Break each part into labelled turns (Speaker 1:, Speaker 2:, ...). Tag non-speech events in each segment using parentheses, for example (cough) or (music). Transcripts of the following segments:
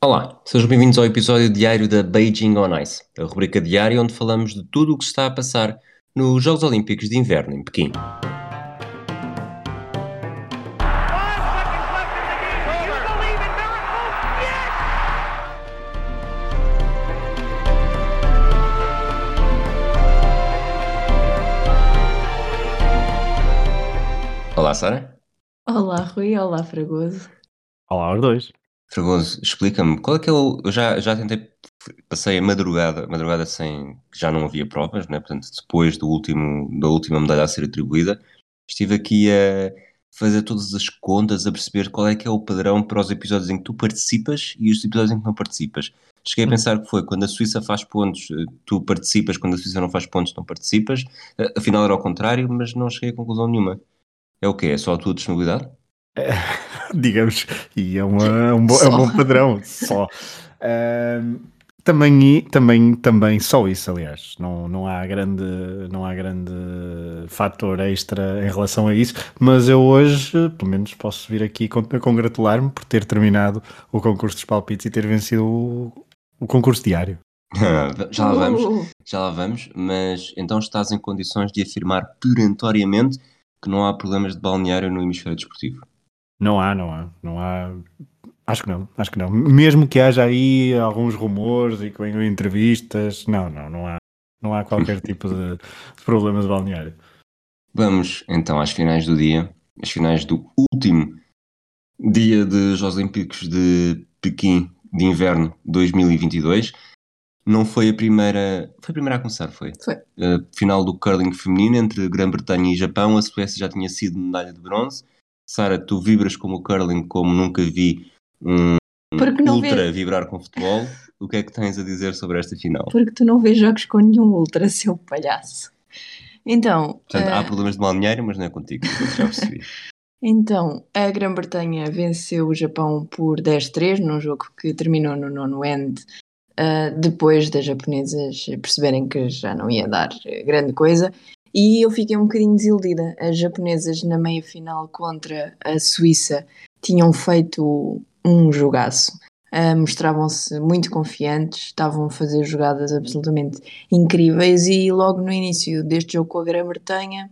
Speaker 1: Olá, sejam bem-vindos ao episódio diário da Beijing on Ice, a rubrica diária onde falamos de tudo o que está a passar nos Jogos Olímpicos de Inverno em Pequim. Olá, Sara.
Speaker 2: Olá, Rui. Olá, Fragoso.
Speaker 3: Olá aos dois.
Speaker 1: Fragoso, explica-me, qual é que é o. Eu já, já tentei, passei a madrugada, madrugada sem. já não havia provas, né? portanto, depois do último, da última medalha a ser atribuída, estive aqui a fazer todas as contas, a perceber qual é que é o padrão para os episódios em que tu participas e os episódios em que não participas. Cheguei a pensar que foi quando a Suíça faz pontos, eh, tu participas, quando a Suíça não faz pontos, não participas. Afinal era ao contrário, mas não cheguei a conclusão nenhuma. É o quê? É só a tua disponibilidade?
Speaker 3: É, (laughs) digamos, e é, uma, é, um, bo, é um bom padrão, só. Uh, também, também, também só isso, aliás, não, não, há grande, não há grande fator extra em relação a isso, mas eu hoje, pelo menos, posso vir aqui congratular-me por ter terminado o concurso dos palpites e ter vencido o, o concurso diário. (laughs)
Speaker 1: já lá vamos, já lá vamos, mas então estás em condições de afirmar perentoriamente que não há problemas de balneário no hemisfério desportivo?
Speaker 3: Não há, não há, não há. Acho que não, acho que não. Mesmo que haja aí alguns rumores e que venham entrevistas, não, não, não há, não há qualquer (laughs) tipo de, de problemas de balneário.
Speaker 1: Vamos então às finais do dia, as finais do último dia dos Jogos Olímpicos de Pequim de Inverno 2022. Não foi a primeira. Foi a primeira a começar, foi?
Speaker 2: Foi.
Speaker 1: Uh, final do curling feminino entre Grã-Bretanha e Japão. A Suécia já tinha sido medalha de bronze. Sara, tu vibras como o curling como nunca vi um ultra vê... vibrar com futebol. O que é que tens a dizer sobre esta final?
Speaker 2: Porque tu não vês jogos com nenhum ultra, seu palhaço. Então.
Speaker 1: Portanto, uh... há problemas de balneário, mas não é contigo, já percebi. (laughs)
Speaker 2: então, a Grã-Bretanha venceu o Japão por 10-3 num jogo que terminou no nono end uh, depois das japonesas perceberem que já não ia dar grande coisa. E eu fiquei um bocadinho desiludida. As japonesas na meia final contra a Suíça tinham feito um jogaço. Uh, mostravam-se muito confiantes, estavam a fazer jogadas absolutamente incríveis e logo no início deste jogo com a Grã-Bretanha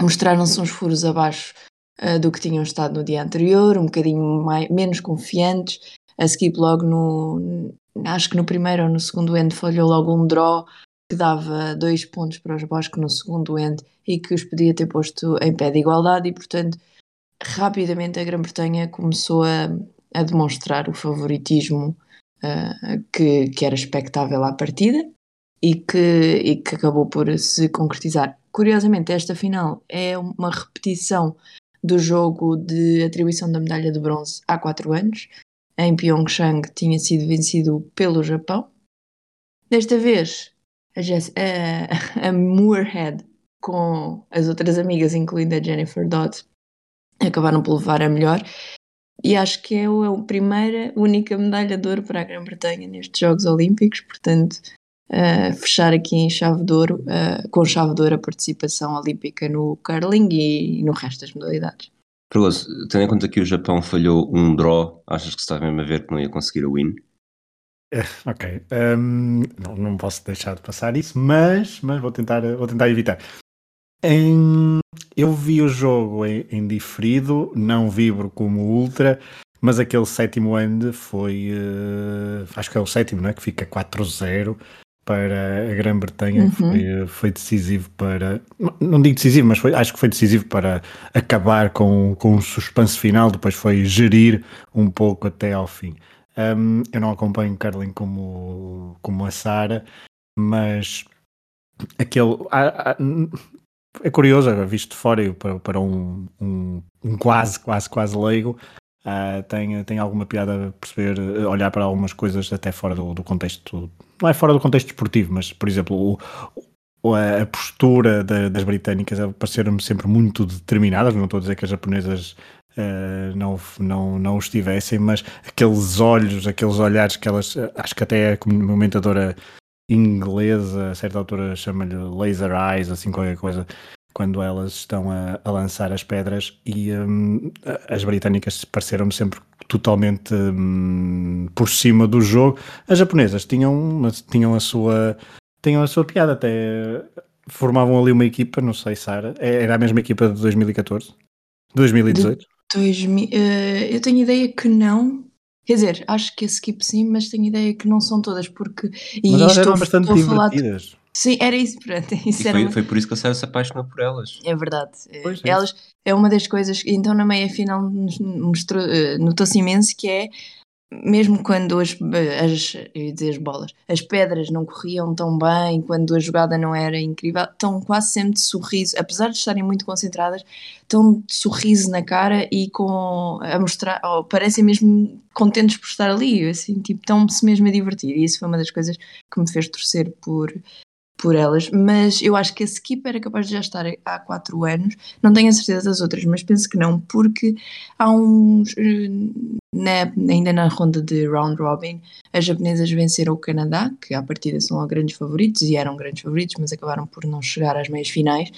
Speaker 2: mostraram-se uns furos abaixo uh, do que tinham estado no dia anterior, um bocadinho mais, menos confiantes. A Skip logo no, acho que no primeiro ou no segundo end falhou logo um draw que dava dois pontos para os Bosques no segundo end e que os podia ter posto em pé de igualdade e portanto rapidamente a Grã-Bretanha começou a, a, demonstrar o favoritismo uh, que, que era expectável à partida e que, e que acabou por se concretizar. Curiosamente, esta final é uma repetição do jogo de atribuição da medalha de bronze há quatro anos, em Pyeongchang tinha sido vencido pelo Japão. Desta vez, a, Jess, a, a Moorhead com as outras amigas, incluindo a Jennifer Dodd, acabaram por levar a melhor. E acho que é a é primeira, única medalha de ouro para a Grã-Bretanha nestes Jogos Olímpicos, portanto, uh, fechar aqui em chave de ouro, uh, com chave de ouro a participação olímpica no curling e, e no resto das modalidades.
Speaker 1: Perigoso, tendo em conta que o Japão falhou um draw, achas que se está mesmo a ver que não ia conseguir o win?
Speaker 3: É, ok, um, não, não posso deixar de passar isso, mas, mas vou, tentar, vou tentar evitar. Em, eu vi o jogo em, em, diferido, não vibro como ultra, mas aquele sétimo end foi, uh, acho que é o sétimo, não é? Que fica 4-0 para a Grã-Bretanha uhum. foi, foi, decisivo para. Não digo decisivo, mas foi, acho que foi decisivo para acabar com, com o suspense final, depois foi gerir um pouco até ao fim. Um, eu não acompanho o Carlin como, como a Sara, mas aquele. é curioso, visto de fora, para, para um, um, um quase, quase, quase leigo, Uh, tem, tem alguma piada perceber, olhar para algumas coisas até fora do, do contexto, não é fora do contexto esportivo, mas por exemplo, o, a, a postura da, das britânicas pareceram-me sempre muito determinadas. Não estou a dizer que as japonesas uh, não, não, não estivessem, mas aqueles olhos, aqueles olhares que elas, acho que até a comentadora inglesa, a certa altura chama-lhe laser eyes, assim qualquer coisa, quando elas estão a, a lançar as pedras e um, as britânicas pareceram-me sempre totalmente um, por cima do jogo. As japonesas tinham, tinham a sua tinham a sua piada, até formavam ali uma equipa, não sei, Sara, é, era a mesma equipa de 2014? 2018? De
Speaker 2: 2000, uh, eu tenho ideia que não. Quer dizer, acho que esse equipe sim, mas tenho ideia que não são todas, porque.
Speaker 3: E mas elas eram bastante divertidas.
Speaker 2: De, sim, era isso, pronto. (laughs) Isso
Speaker 1: e foi, foi, por isso que a Sara se apaixonou por elas.
Speaker 2: É verdade. Pois é. Elas é uma das coisas. Então, na meia final, mostrou, uh, notou-se imenso que é mesmo quando as, as, as bolas, as pedras não corriam tão bem, quando a jogada não era incrível, estão quase sempre de sorriso, apesar de estarem muito concentradas, estão de sorriso na cara e com a mostrar, oh, parecem mesmo contentes por estar ali, assim, tipo, estão-se mesmo a divertir. E isso foi uma das coisas que me fez torcer por, por elas, mas eu acho que esse equipa era capaz de já estar há 4 anos, não tenho a certeza das outras, mas penso que não, porque há uns, eh, na, ainda na ronda de round robin, as japonesas venceram o Canadá, que à partida são grandes favoritos, e eram grandes favoritos, mas acabaram por não chegar às meias finais,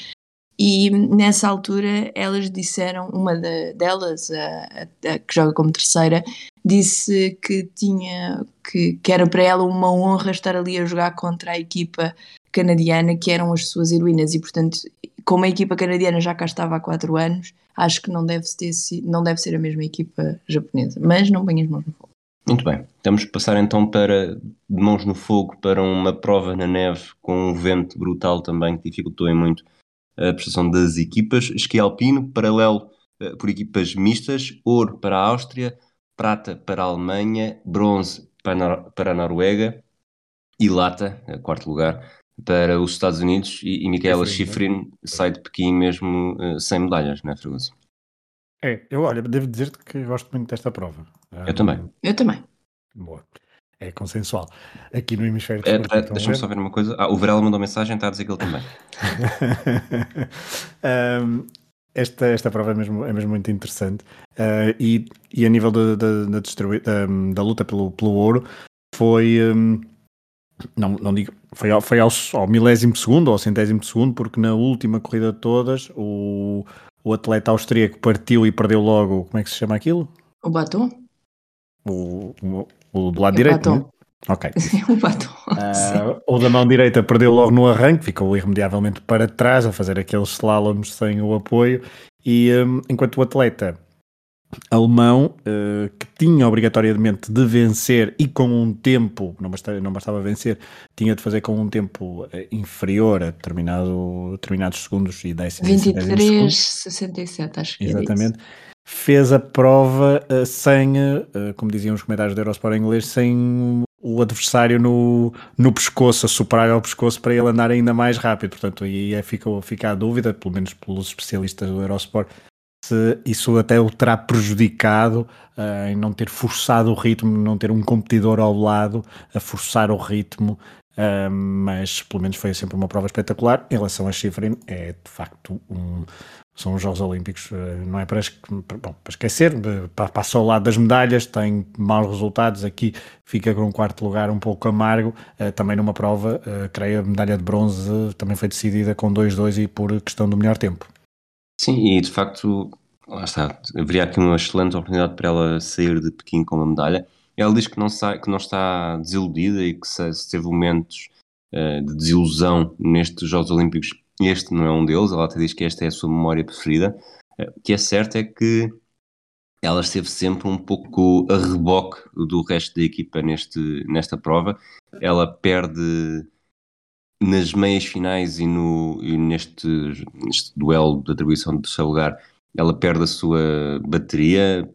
Speaker 2: e nessa altura elas disseram, uma de, delas, a, a, a, que joga como terceira, disse que tinha que, que era para ela uma honra estar ali a jogar contra a equipa canadiana que eram as suas heroínas. E portanto como a equipa canadiana já cá estava há 4 anos acho que não deve, ter, não deve ser a mesma equipa japonesa. Mas não ponho as mãos no fogo.
Speaker 1: Muito bem, que passar então para de mãos no fogo para uma prova na neve com um vento brutal também que dificultou muito a prestação das equipas. Esqui alpino, paralelo uh, por equipas mistas, ouro para a Áustria, prata para a Alemanha, bronze para, para a Noruega e lata, quarto lugar, para os Estados Unidos e, e Michaela Schifrin né? sai de Pequim mesmo uh, sem medalhas, não é, Fragoso?
Speaker 3: É, eu olha, devo dizer-te que gosto muito desta prova.
Speaker 1: Eu um, também.
Speaker 2: Eu também.
Speaker 3: Boa. É consensual. Aqui no hemisfério
Speaker 1: é, é, Deixa-me só ver uma coisa. Ah, o Varela mandou mensagem, está a dizer que ele também. (laughs)
Speaker 3: um, esta, esta prova é mesmo, é mesmo muito interessante. Uh, e, e a nível da, da, da, da, da luta pelo, pelo ouro, foi. Um, não, não digo, foi, ao, foi ao, ao milésimo segundo ou ao centésimo segundo, porque na última corrida de todas o, o atleta austríaco partiu e perdeu logo, como é que se chama aquilo?
Speaker 2: O batom?
Speaker 3: O, o, o do lado é direito, né? Ok. (laughs)
Speaker 2: o batom.
Speaker 3: Uh, o da mão direita perdeu logo no arranque, ficou irremediavelmente para trás a fazer aqueles slaloms sem o apoio. E um, enquanto o atleta alemão uh, que tinha obrigatoriamente de vencer e com um tempo, não bastava, não bastava vencer, tinha de fazer com um tempo uh, inferior a determinado, determinados segundos e décimos.
Speaker 2: 23, 67, acho que
Speaker 3: Exatamente. Fez a prova uh, sem, como diziam os comentários do Eurosport em inglês, sem o adversário no, no pescoço, a superar ao pescoço para ele andar ainda mais rápido. Portanto, aí é, fica, fica a dúvida, pelo menos pelos especialistas do Eurosport, se isso até o terá prejudicado uh, em não ter forçado o ritmo, não ter um competidor ao lado a forçar o ritmo, uh, mas pelo menos foi sempre uma prova espetacular. Em relação a Schifrin, é de facto um, são os Jogos Olímpicos, uh, não é para, bom, para esquecer, passa ao lado das medalhas, tem maus resultados, aqui fica com um quarto lugar um pouco amargo, também numa prova, creio a medalha de bronze também foi decidida com 2-2 e por questão do melhor tempo.
Speaker 1: Sim, e de facto, lá está, haveria aqui uma excelente oportunidade para ela sair de Pequim com uma medalha. Ela diz que não, sai, que não está desiludida e que se, se teve momentos uh, de desilusão nestes Jogos Olímpicos, este não é um deles. Ela até diz que esta é a sua memória preferida. Uh, o que é certo é que ela esteve sempre um pouco a reboque do resto da equipa neste, nesta prova. Ela perde nas meias finais e, no, e neste, neste duelo de atribuição de terceiro lugar, ela perde a sua bateria,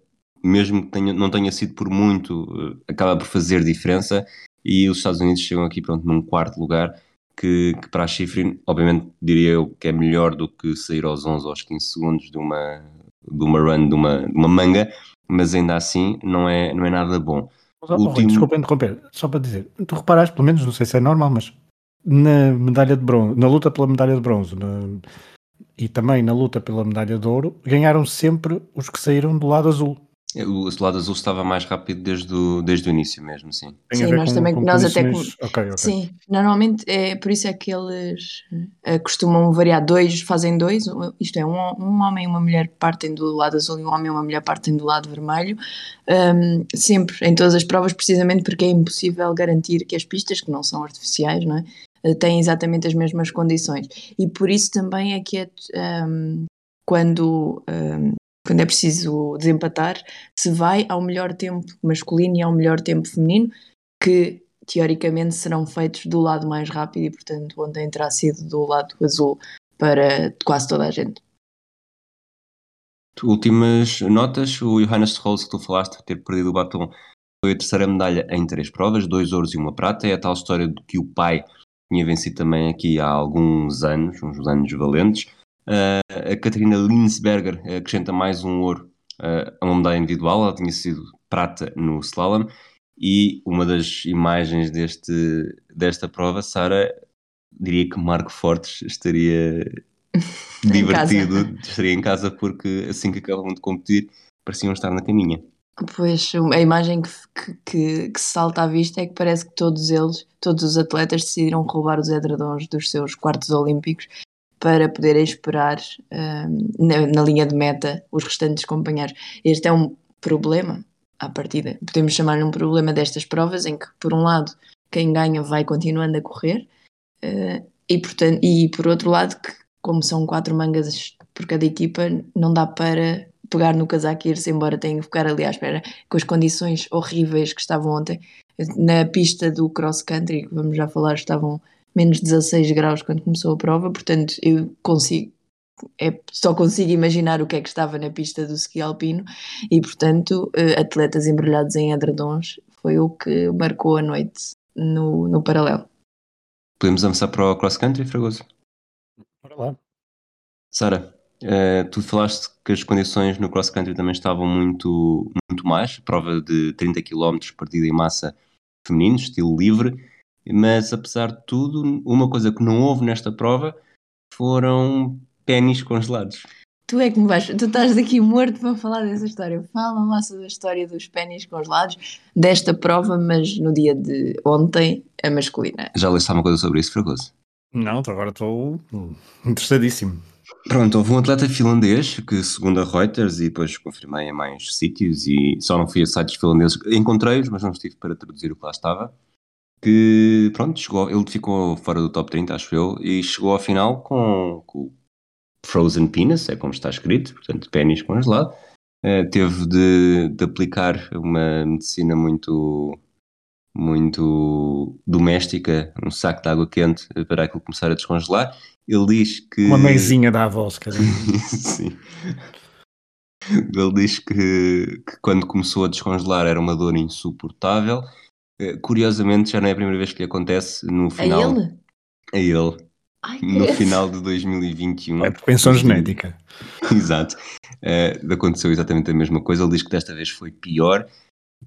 Speaker 1: mesmo que tenha, não tenha sido por muito, eh, acaba por fazer diferença. E os Estados Unidos chegam aqui pronto, num quarto lugar, que, que para a Schifrin, obviamente, diria eu que é melhor do que sair aos 11 ou aos 15 segundos de uma, de uma run, de uma, de uma manga, mas ainda assim não é, não é nada bom.
Speaker 3: Último... Desculpa interromper, só para dizer, tu reparaste, pelo menos, não sei se é normal, mas na medalha de bronze, na luta pela medalha de bronze na, e também na luta pela medalha de ouro, ganharam sempre os que saíram do lado azul.
Speaker 1: É, O lado azul estava mais rápido desde o, desde o início mesmo, sim.
Speaker 2: Sim, nós
Speaker 3: com-
Speaker 2: também-
Speaker 3: com
Speaker 2: nós até
Speaker 3: condições- Ok, ok.
Speaker 2: Sim, normalmente é por isso é que eles eh, costumam variar dois, fazem dois, um- isto é, um, um homem e uma mulher partem do lado azul e um homem e uma mulher partem do lado vermelho, Ahm, sempre, em todas as provas, precisamente porque é impossível garantir que as pistas, que não são artificiais, não é? Eh, têm exatamente as mesmas condições. E por isso também é que é, ahm, quando, ahm, quando é preciso desempatar, se vai ao melhor tempo masculino e ao melhor tempo feminino, que teoricamente serão feitos do lado mais rápido e, portanto, ontem terá sido do lado azul para quase toda a gente.
Speaker 1: Últimas notas, o Johannes Rolls que tu falaste de ter perdido o batom foi a terceira medalha em três provas, dois ouros e uma prata, é a tal história de que o pai tinha vencido também aqui há alguns anos, uns anos valentes. Uh, a Catarina Linsberger acrescenta mais um ouro uh, a uma medalha individual, ela tinha sido prata no slalom e uma das imagens deste, desta prova, Sara, diria que Marco Fortes estaria (laughs) divertido, estaria em casa porque assim que acabam de competir pareciam estar na caminha.
Speaker 2: Pois, a imagem que, que, que, se salta à vista é que parece que todos eles, todos os atletas decidiram roubar os edredons dos seus quartos olímpicos para poderem esperar um, na, na linha de meta os restantes companheiros. Este é um problema à partida. Podemos chamar-lhe um problema destas provas em que, por um lado, quem ganha vai continuando a correr uh, e, portanto, e, por outro lado, que como são quatro mangas por cada equipa, não dá para pegar no casaco e ir-se embora, tenho que ficar ali à espera com as condições horríveis que estavam ontem. Na pista do cross country, que vamos já falar, estavam menos 16 graus quando começou a prova, portanto eu consigo é, só consigo imaginar o que é que estava na pista do ski alpino e portanto atletas embrulhados em edredons foi o que marcou a noite no, no paralelo.
Speaker 1: Podemos avançar para o cross country, Fragoso?
Speaker 3: Bora lá.
Speaker 1: Sara, uh, tu falaste que as condições no cross country também estavam muito, muito mais, prova de 30 km partida em massa feminino, estilo livre, mas apesar de tudo, uma coisa que não houve nesta prova foram pênis congelados.
Speaker 2: Tu é que me vais, tu estás daqui morto para falar dessa história. Fala lá sobre a história dos pênis congelados desta prova, mas no dia de ontem, a masculina.
Speaker 1: Já leste alguma coisa sobre isso, Fragoso?
Speaker 3: Não, agora estou interessadíssimo.
Speaker 1: Pronto, houve um atleta finlandês que, segundo a Reuters, e depois confirmei em mais sítios, e só não fui a sites finlandeses, encontrei-os, mas não estive para traduzir o que lá estava, que, pronto, chegou, ele ficou fora do top 30, acho eu, e chegou ao final com, com frozen penis, é como está escrito, portanto, pênis congelado, uh, teve de, de aplicar uma medicina muito muito doméstica, um saco de água quente para aquilo começar a descongelar. Ele diz que.
Speaker 3: Uma meizinha da quer dizer. (laughs)
Speaker 1: Sim. Ele diz que, que, quando começou a descongelar era uma dor insuportável. Curiosamente, já não é a primeira vez que lhe acontece no final.
Speaker 2: A ele?
Speaker 1: A ele.
Speaker 2: Ai,
Speaker 1: no final de 2021.
Speaker 3: É propensão genética. (laughs)
Speaker 1: Exato. Uh, aconteceu exatamente a mesma coisa. Ele diz que desta vez foi pior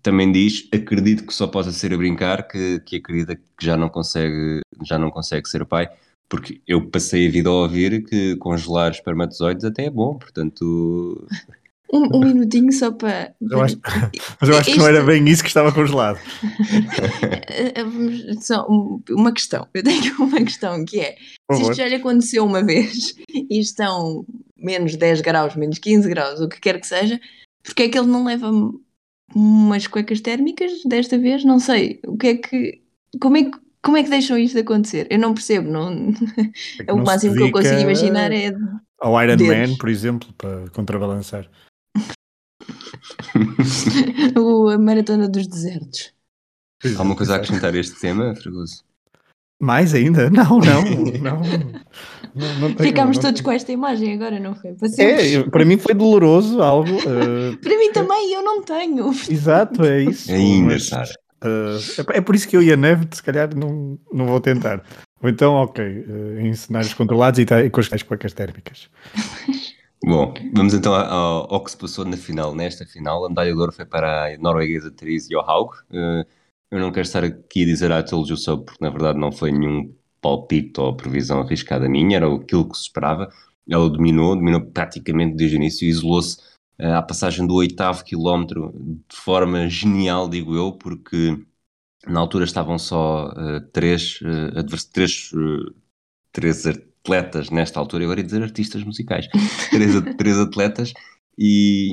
Speaker 1: também diz, acredito que só possa ser a brincar, que, que acredita que já não consegue, já não consegue ser pai, porque eu passei a vida a ouvir que congelar espermatozoides até é bom, portanto. (laughs)
Speaker 2: Um, um minutinho só para.
Speaker 3: Eu acho, (laughs) mas eu acho que não era bem isso que estava congelado. (laughs)
Speaker 2: Só uma questão, eu tenho uma questão que é: se isto já lhe aconteceu uma vez e estão menos 10 graus, menos 15 graus, o que quer que seja, porque é que ele não leva umas cuecas térmicas desta vez, não sei, o que é que como é que como é que deixam isto de acontecer? Eu não percebo, não é o máximo que eu consigo imaginar é
Speaker 3: ao Iron dedos. Man, por exemplo, para contrabalançar. (laughs)
Speaker 2: o, a maratona dos desertos.
Speaker 1: Há uma coisa a acrescentar a este tema, Fregoso?
Speaker 3: Mais ainda? Não, não, não.
Speaker 2: não, não tenho, Ficámos todos com esta imagem agora, não foi? Para,
Speaker 3: é, para mim foi doloroso algo. Uh... (laughs)
Speaker 2: para mim também, eu não tenho.
Speaker 3: Exato, é isso.
Speaker 1: Ainda, mas, Sara.
Speaker 3: Uh, é, por isso que eu e a Neve, se calhar, não, não vou tentar. Ou então, ok, uh, em cenários controlados e, tá, e com as cuecas térmicas.
Speaker 1: Bom, vamos então ao, ao, que se passou na final. Nesta final, a medalha de ouro foi para a norueguesa Therese Johaug. Uh, eu não quero estar aqui a dizer a told you so, porque na verdade não foi nenhum palpite ou previsão arriscada minha, era aquilo que se esperava. Ela dominou, dominou praticamente desde o início isolou-se à passagem do oitavo quilómetro de forma genial, digo eu, porque na altura estavam só uh, três, uh, três, uh, três atletas nesta altura, eu ia dizer artistas musicais, (laughs) três, três atletas e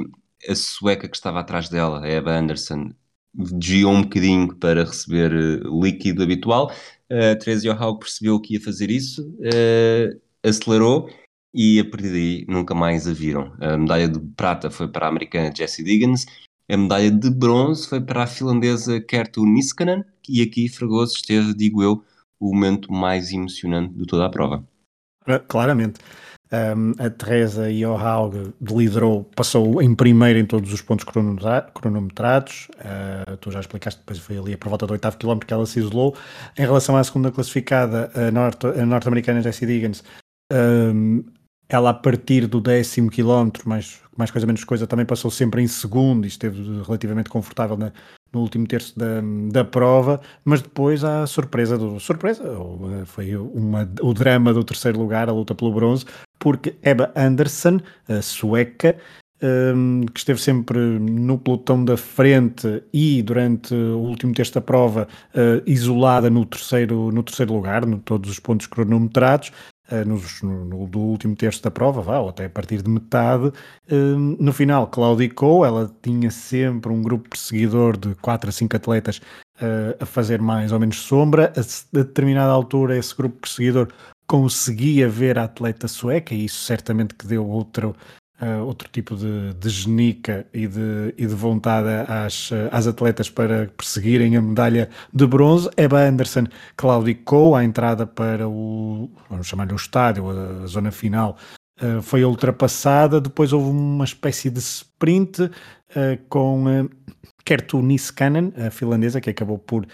Speaker 1: a sueca que estava atrás dela, a Eva Anderson, desviou um bocadinho para receber líquido habitual. A Teresa Johaug percebeu que ia fazer isso, acelerou e a partir daí nunca mais a viram. A medalha de prata foi para a americana Jessie Diggins, a medalha de bronze foi para a finlandesa Kertu Niskanen, e aqui Fragoso esteve, digo eu, o momento mais emocionante de toda a prova.
Speaker 3: Ah, claramente. Um, a Teresa Johaug liderou, passou em primeiro em todos os pontos cronometrados. Uh, tu já explicaste, depois foi ali por volta do oitavo quilómetro que ela se isolou. Em relação à segunda classificada, a, norte, norte-americana Jessie Diggins, um, ela a partir do décimo quilómetro, mais, mais coisa menos coisa, também passou sempre em segundo e esteve relativamente confortável na, no último terço da, da prova, mas depois a surpresa do surpresa eh, foi uma, o drama do terceiro lugar, a luta pelo bronze, porque Eba Anderson, a sueca, um, ehm, que esteve sempre no pelotão da frente e durante o último terço da prova uh, isolada no terceiro, no terceiro lugar, no todos os pontos cronometrados, nos, no, do último terço da prova, vá, ou até a partir de metade. Uh, no final, claudicou, ela tinha sempre um grupo perseguidor de 4 a 5 atletas uh, a fazer mais ou menos sombra. A, a determinada altura, esse grupo perseguidor conseguia ver a atleta sueca, e isso certamente que deu outro, uh, outro tipo de, de genica e de, e de vontade às, às atletas para perseguirem a medalha de bronze. Eba Anderson claudicou à entrada para o, vamos chamar-lhe o estádio, a, a zona final, uh, foi ultrapassada. Depois houve uma espécie de sprint uh, com uh, Kertu Niskanen, a finlandesa, que acabou por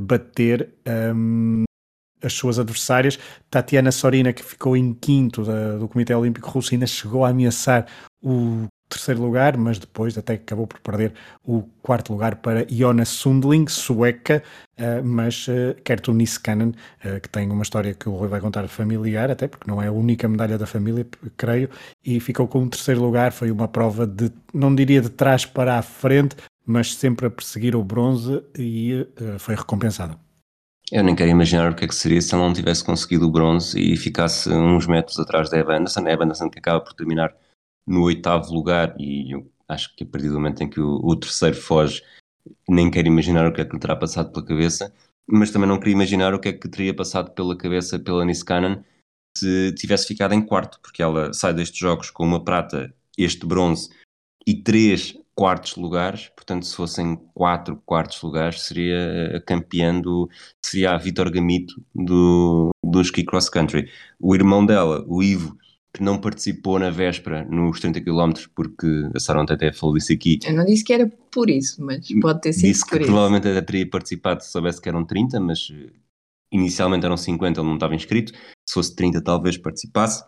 Speaker 3: bater um, as suas adversárias. Tatiana Sorina, que ficou em quinto da, do Comitê Olímpico Russo, ainda chegou a ameaçar o terceiro lugar, mas depois até acabou por perder o quarto lugar para Iona Sundling, sueca, uh, mas uh, Kertu Niskanen, uh, que tem uma história que o Rui vai contar familiar, até porque não é a única medalha da família, creio, e ficou com o terceiro lugar. Foi uma prova de, não diria de trás para a frente, mas sempre a perseguir o bronze e foi recompensada.
Speaker 1: Eu nem quero imaginar o que é que seria se ela não tivesse conseguido o bronze e ficasse uns metros atrás da Eva Anderson. A Eva Anderson que acaba por terminar no oitavo lugar e eu acho que a partir do momento em que o, o terceiro foge, nem quero imaginar o que é que lhe terá passado pela cabeça, mas também não queria imaginar o que é que teria passado pela cabeça pela Niskanen se tivesse ficado em quarto, porque ela sai destes jogos com uma prata, este bronze e três quartos lugares, portanto, se fossem quatro quartos lugares, seria a campeã do. seria a Vitor Gamito do, do ski cross country. O irmão dela, o Ivo, que não participou na véspera nos 30 km, porque a Sara ontem até falou disso aqui.
Speaker 2: Eu não disse que era por isso, mas pode ter sido
Speaker 1: disse que
Speaker 2: isso.
Speaker 1: provavelmente até teria participado se soubesse que eram 30, mas eh, inicialmente eram 50, ele não estava inscrito. Se fosse 30, talvez participasse.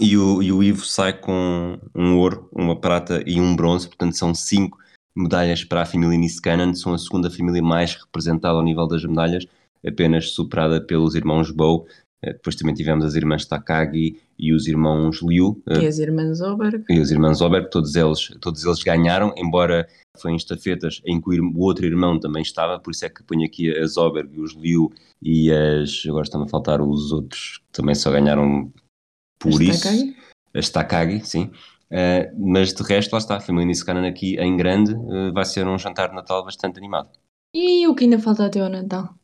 Speaker 1: E o, e o Ivo sai com um ouro, uma prata e um bronze, portanto são cinco medalhas para a família Niskanen, são a segunda família mais representada ao nível das medalhas, apenas superada pelos irmãos Bow. Eh, depois também tivemos as irmãs Takagi e os irmãos Liu.
Speaker 2: Eh, e as irmãs Oberg.
Speaker 1: E os irmãos Oberg, todos eles, todos eles ganharam, embora foi em estafetas em que o outro irmão também estava, por isso é que ponho aqui as Oberg, os Liu e as. Agora estão a faltar os outros que também só ganharam por isso, Takagi? as Takagi, sim. Uh, mas de resto, lá está, a família Niskanen aqui em grande uh, vai ser um jantar de Natal bastante animado.
Speaker 2: E o que ainda falta até ao Natal?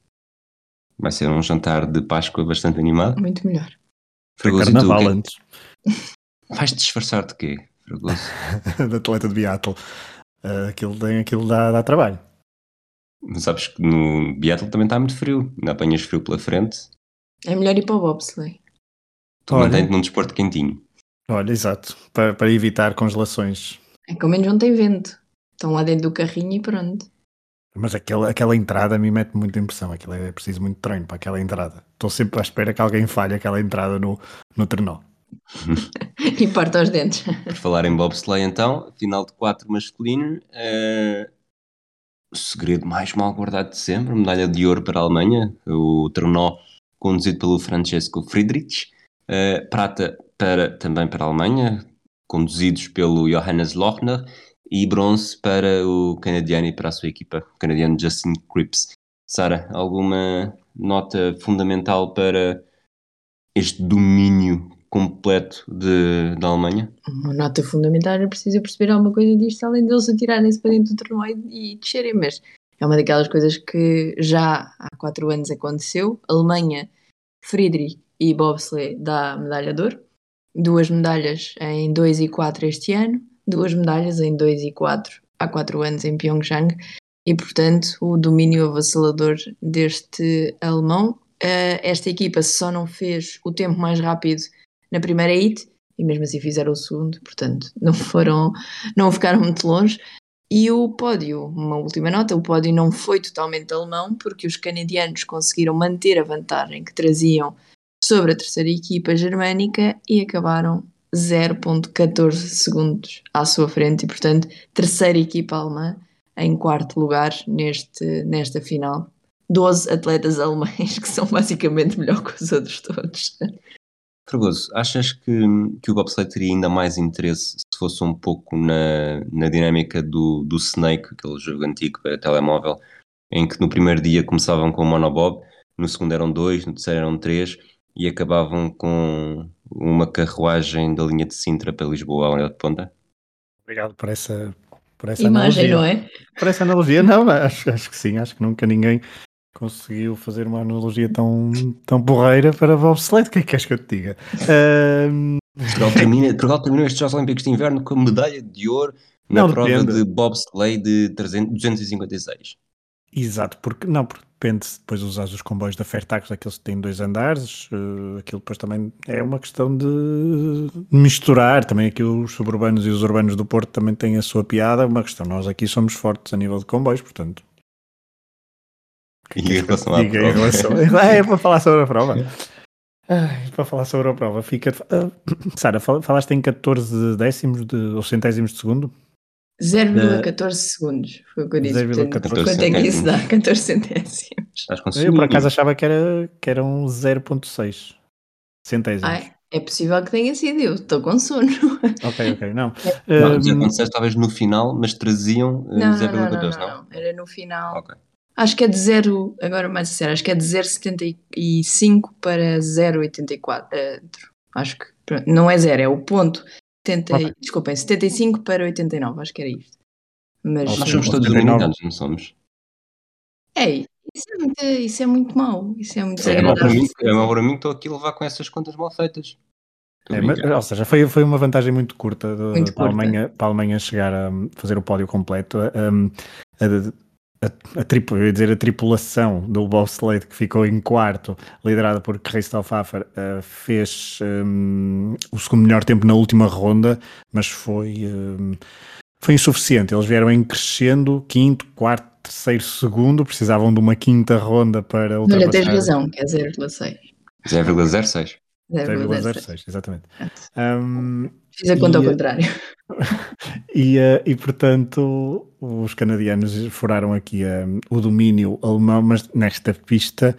Speaker 1: Vai ser um jantar de Páscoa bastante animado.
Speaker 2: Muito melhor.
Speaker 3: Fragoso, é carnaval tu, antes.
Speaker 1: Vais-te disfarçar de quê, Fragoso? (laughs)
Speaker 3: de atleta de Beatle. Uh, aquilo, tem, aquilo dá, dá trabalho.
Speaker 1: Mas sabes que no Beatle também está muito frio. Ainda apanhas frio pela frente.
Speaker 2: É melhor ir para o bobsleigh.
Speaker 1: Tu mantém-te num desporto quentinho.
Speaker 3: Olha, exato. Para, para evitar congelações.
Speaker 2: É que ao menos não tem vento. Estão lá dentro do carrinho e pronto.
Speaker 3: Mas aquela, aquela entrada me mete muita impressão. Aquilo é preciso muito treino para aquela entrada. Estou sempre à espera que alguém falhe aquela entrada no, no trenó. (laughs) (laughs)
Speaker 2: e porta os dentes.
Speaker 1: Por falar em bobsleigh, então, final de 4 masculino. Uh, o segredo mais mal guardado de sempre: medalha de ouro para a Alemanha. O trenó conduzido pelo Francesco Friedrich. Uh, prata para, também para a Alemanha, conduzidos pelo Johannes Lochner, e bronze para o canadiano e para a sua equipa, o canadiano Justin Cripps. Sara, alguma nota fundamental para este domínio completo de, da Alemanha?
Speaker 2: Uma nota fundamental era preciso perceber alguma coisa disto, além deles atirarem-se para dentro do torneio e descerem, mas é uma daquelas coisas que já há quatro anos aconteceu. Alemanha, Friedrich e bobsleigh dá medalha de ouro, duas medalhas em 2 e 4 este ano, duas medalhas em 2 e 4 há quatro anos em Pyeongchang, e portanto o domínio avassalador deste alemão. Uh, esta equipa só não fez o tempo mais rápido na primeira hit e mesmo assim fizeram o segundo, portanto não foram, não ficaram muito longe. E o pódio, uma última nota, o pódio não foi totalmente alemão porque os canadianos conseguiram manter a vantagem que traziam sobre a terceira equipa germânica e acabaram 0.14 segundos à sua frente e portanto terceira equipa alemã em quarto lugar neste, nesta final. 12 atletas alemães (laughs) que são basicamente melhor que os outros todos.
Speaker 1: Fregoso, achas que, que o bobsleigh teria ainda mais interesse se fosse um pouco na, na dinâmica do, do Snake, aquele jogo antigo para telemóvel, em que no primeiro dia começavam com o monobob, no segundo eram dois, no terceiro eram três, e acabavam com uma carruagem da linha de Sintra para Lisboa, à de Ponta?
Speaker 3: Obrigado por essa, por essa
Speaker 2: Imagem,
Speaker 3: analogia.
Speaker 2: não é?
Speaker 3: Por essa analogia, não, acho, acho que sim, acho que nunca ninguém conseguiu fazer uma analogia tão, tão porreira para bobsled, o que é que queres que eu te diga?
Speaker 1: Portugal, termina, Portugal terminou estes Jogos Olímpicos de Inverno com medalha de ouro na não, prova depende. de bobsleigh de 300, 256.
Speaker 3: Exato, porque não, porque depende depois usar os comboios da Fairtax, aqueles que têm dois andares, uh, aquilo depois também é uma questão de misturar, também aqui os suburbanos e os urbanos do Porto também têm a sua piada, uma questão, nós aqui somos fortes a nível de comboios, portanto
Speaker 1: e em relação à prova. Relação...
Speaker 3: ah, é para falar sobre a prova. (laughs) Ai, para falar sobre a prova, fica. Uh, (coughs) Sara, falaste em 14 décimos de, ou centésimos de segundo?
Speaker 2: 0,14 uh, segundos, foi o que eu disse. Portanto, quanto é que isso dá? 14 centésimos.
Speaker 3: Eu por acaso achava que, era, que eram 0,6 centésimos.
Speaker 2: Ai, é possível que tenha sido, eu estou com sono. (laughs)
Speaker 3: Ok, ok, não.
Speaker 1: Não, uh, aconteceu talvez no final, mas traziam 0,14,
Speaker 2: não, não, não, não, não, Era no final. Ok. Acho que é de 0, agora mais sincero, acho que é de 0,75 para 0,84. Acho que não é 0, é o ponto. 70, okay. Desculpem, 75 para 89, acho que era isto.
Speaker 1: Mas nós somos todos unidades, não somos?
Speaker 2: É, isso é muito, isso é muito mau. Isso é muito
Speaker 1: é, é mau para mim, é mau para mim que estou aqui a levar com essas contas mal feitas.
Speaker 3: É, mas, ou seja, foi, foi uma vantagem muito curta, de, muito para, curta. A Alemanha, para a Alemanha chegar a fazer o pódio completo. Um, a, a, a, tripu, eu ia dizer a tripulação do bobsleigh que ficou em quarto, liderada por Christoph Affer, uh, fez um, o segundo melhor tempo na última ronda, mas foi, um, foi insuficiente. Eles vieram em crescendo, quinto, quarto, terceiro, segundo, precisavam de uma quinta ronda para ultrapassar.
Speaker 2: Olha, tens razão, que é 0,6.
Speaker 1: 0,06.
Speaker 3: 0,06, exatamente. Um,
Speaker 2: Fiz a conta e, ao contrário. (laughs)
Speaker 3: E, uh, e portanto, os canadianos furaram aqui uh, o domínio alemão, mas nesta pista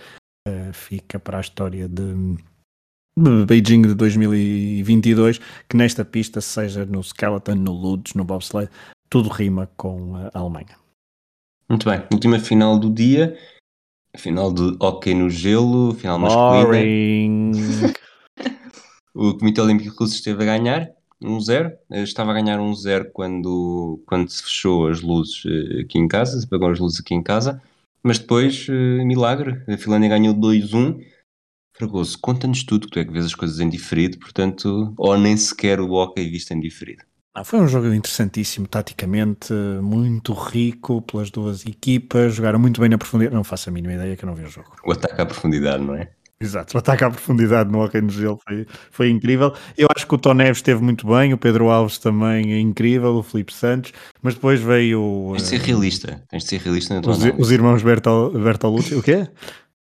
Speaker 3: uh, fica para a história de, de, Beijing de 2022, que nesta pista, seja no skeleton, no ludes, no bobsleigh, tudo rima com a Alemanha.
Speaker 1: Muito bem, última final do dia, final de hockey no gelo, final masculina. (laughs) o Comitê Olímpico Russo esteve a ganhar, 1-0. Estava a ganhar 1-0 quando, quando se fechou as luzes eh, aqui em casa, se apagou as luzes aqui em casa. Mas depois, eh, milagre, a Finlândia ganhou 2-1. Fragoso, conta-nos tudo, que tu é que vês as coisas em diferido, portanto, ou nem sequer o hockey visto em diferido.
Speaker 3: Ah, foi um jogo interessantíssimo, taticamente, muito rico pelas duas equipas, jogaram muito bem na profundidade. Não faço a mínima ideia que eu não vi o jogo.
Speaker 1: O ataque à profundidade, não é?
Speaker 3: Exato, o ataque à profundidade no Hockey no Gelo foi, foi incrível. Eu acho que o Tom Neves esteve muito bem, o Pedro Alves também é incrível, o Felipe Santos, mas depois veio.
Speaker 1: Tens de ser realista, tens de ser realista na tua
Speaker 3: os,
Speaker 1: análise.
Speaker 3: Os irmãos Bertol, Bertolucci, o quê?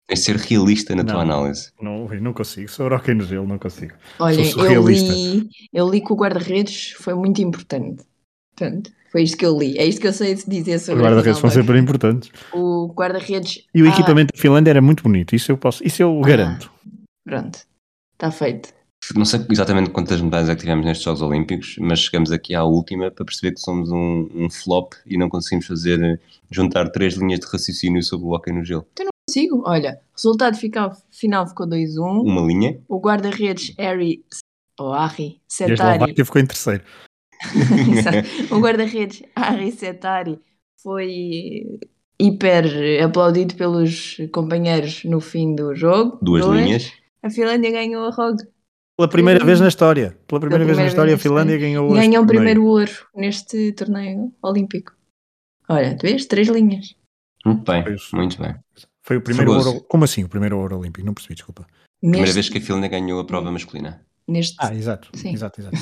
Speaker 1: Tens de ser realista na não, tua análise.
Speaker 3: Não, não consigo, sou Hockey no Gelo, não consigo.
Speaker 2: Olha, eu li, eu li que o guarda-redes foi muito importante. Portanto, foi isto que eu li. É isto que eu sei dizer sobre
Speaker 3: Os guarda-redes são sempre importantes.
Speaker 2: O guarda-redes.
Speaker 3: E o ah, equipamento da Finlândia era muito bonito, isso eu posso, isso eu ah, garanto.
Speaker 2: Pronto, está feito.
Speaker 1: não sei exatamente quantas medalhas é que tivemos nestes Jogos Olímpicos, mas chegamos aqui à última para perceber que somos um, um flop e não conseguimos fazer, juntar três linhas de raciocínio sobre o hockey no gelo.
Speaker 2: Então não consigo. Olha, resultado final, final ficou 2-1.
Speaker 1: Uma linha,
Speaker 2: O guarda-redes Harry, ou Harry
Speaker 3: E a
Speaker 2: Setari,
Speaker 3: ficou em terceiro. (laughs) (laughs)
Speaker 2: O guarda-redes Harry Setari foi hiper aplaudido pelos companheiros no fim do jogo.
Speaker 1: duas
Speaker 2: Dois.
Speaker 1: linhas.
Speaker 2: A Finlândia ganhou a rogue.
Speaker 3: Pela primeira vez na história. Pela primeira vez na
Speaker 2: primeira
Speaker 3: história, a
Speaker 2: vez na
Speaker 3: Finlândia ganhou este
Speaker 2: Ganhou o primeiro ouro neste torneio olímpico. Olha, tu vês? Três linhas.
Speaker 1: Muito bem,
Speaker 3: Pois.
Speaker 1: muito bem.
Speaker 3: Foi o primeiro
Speaker 1: Fabuloso.
Speaker 3: ouro. Como assim o primeiro ouro olímpico? Não percebi, desculpa.
Speaker 1: Primeira
Speaker 2: Neste,
Speaker 1: vez que a Finlândia ganhou a prova masculina.
Speaker 2: neste
Speaker 3: Ah, exato.
Speaker 2: Sim.
Speaker 3: Exato, exato.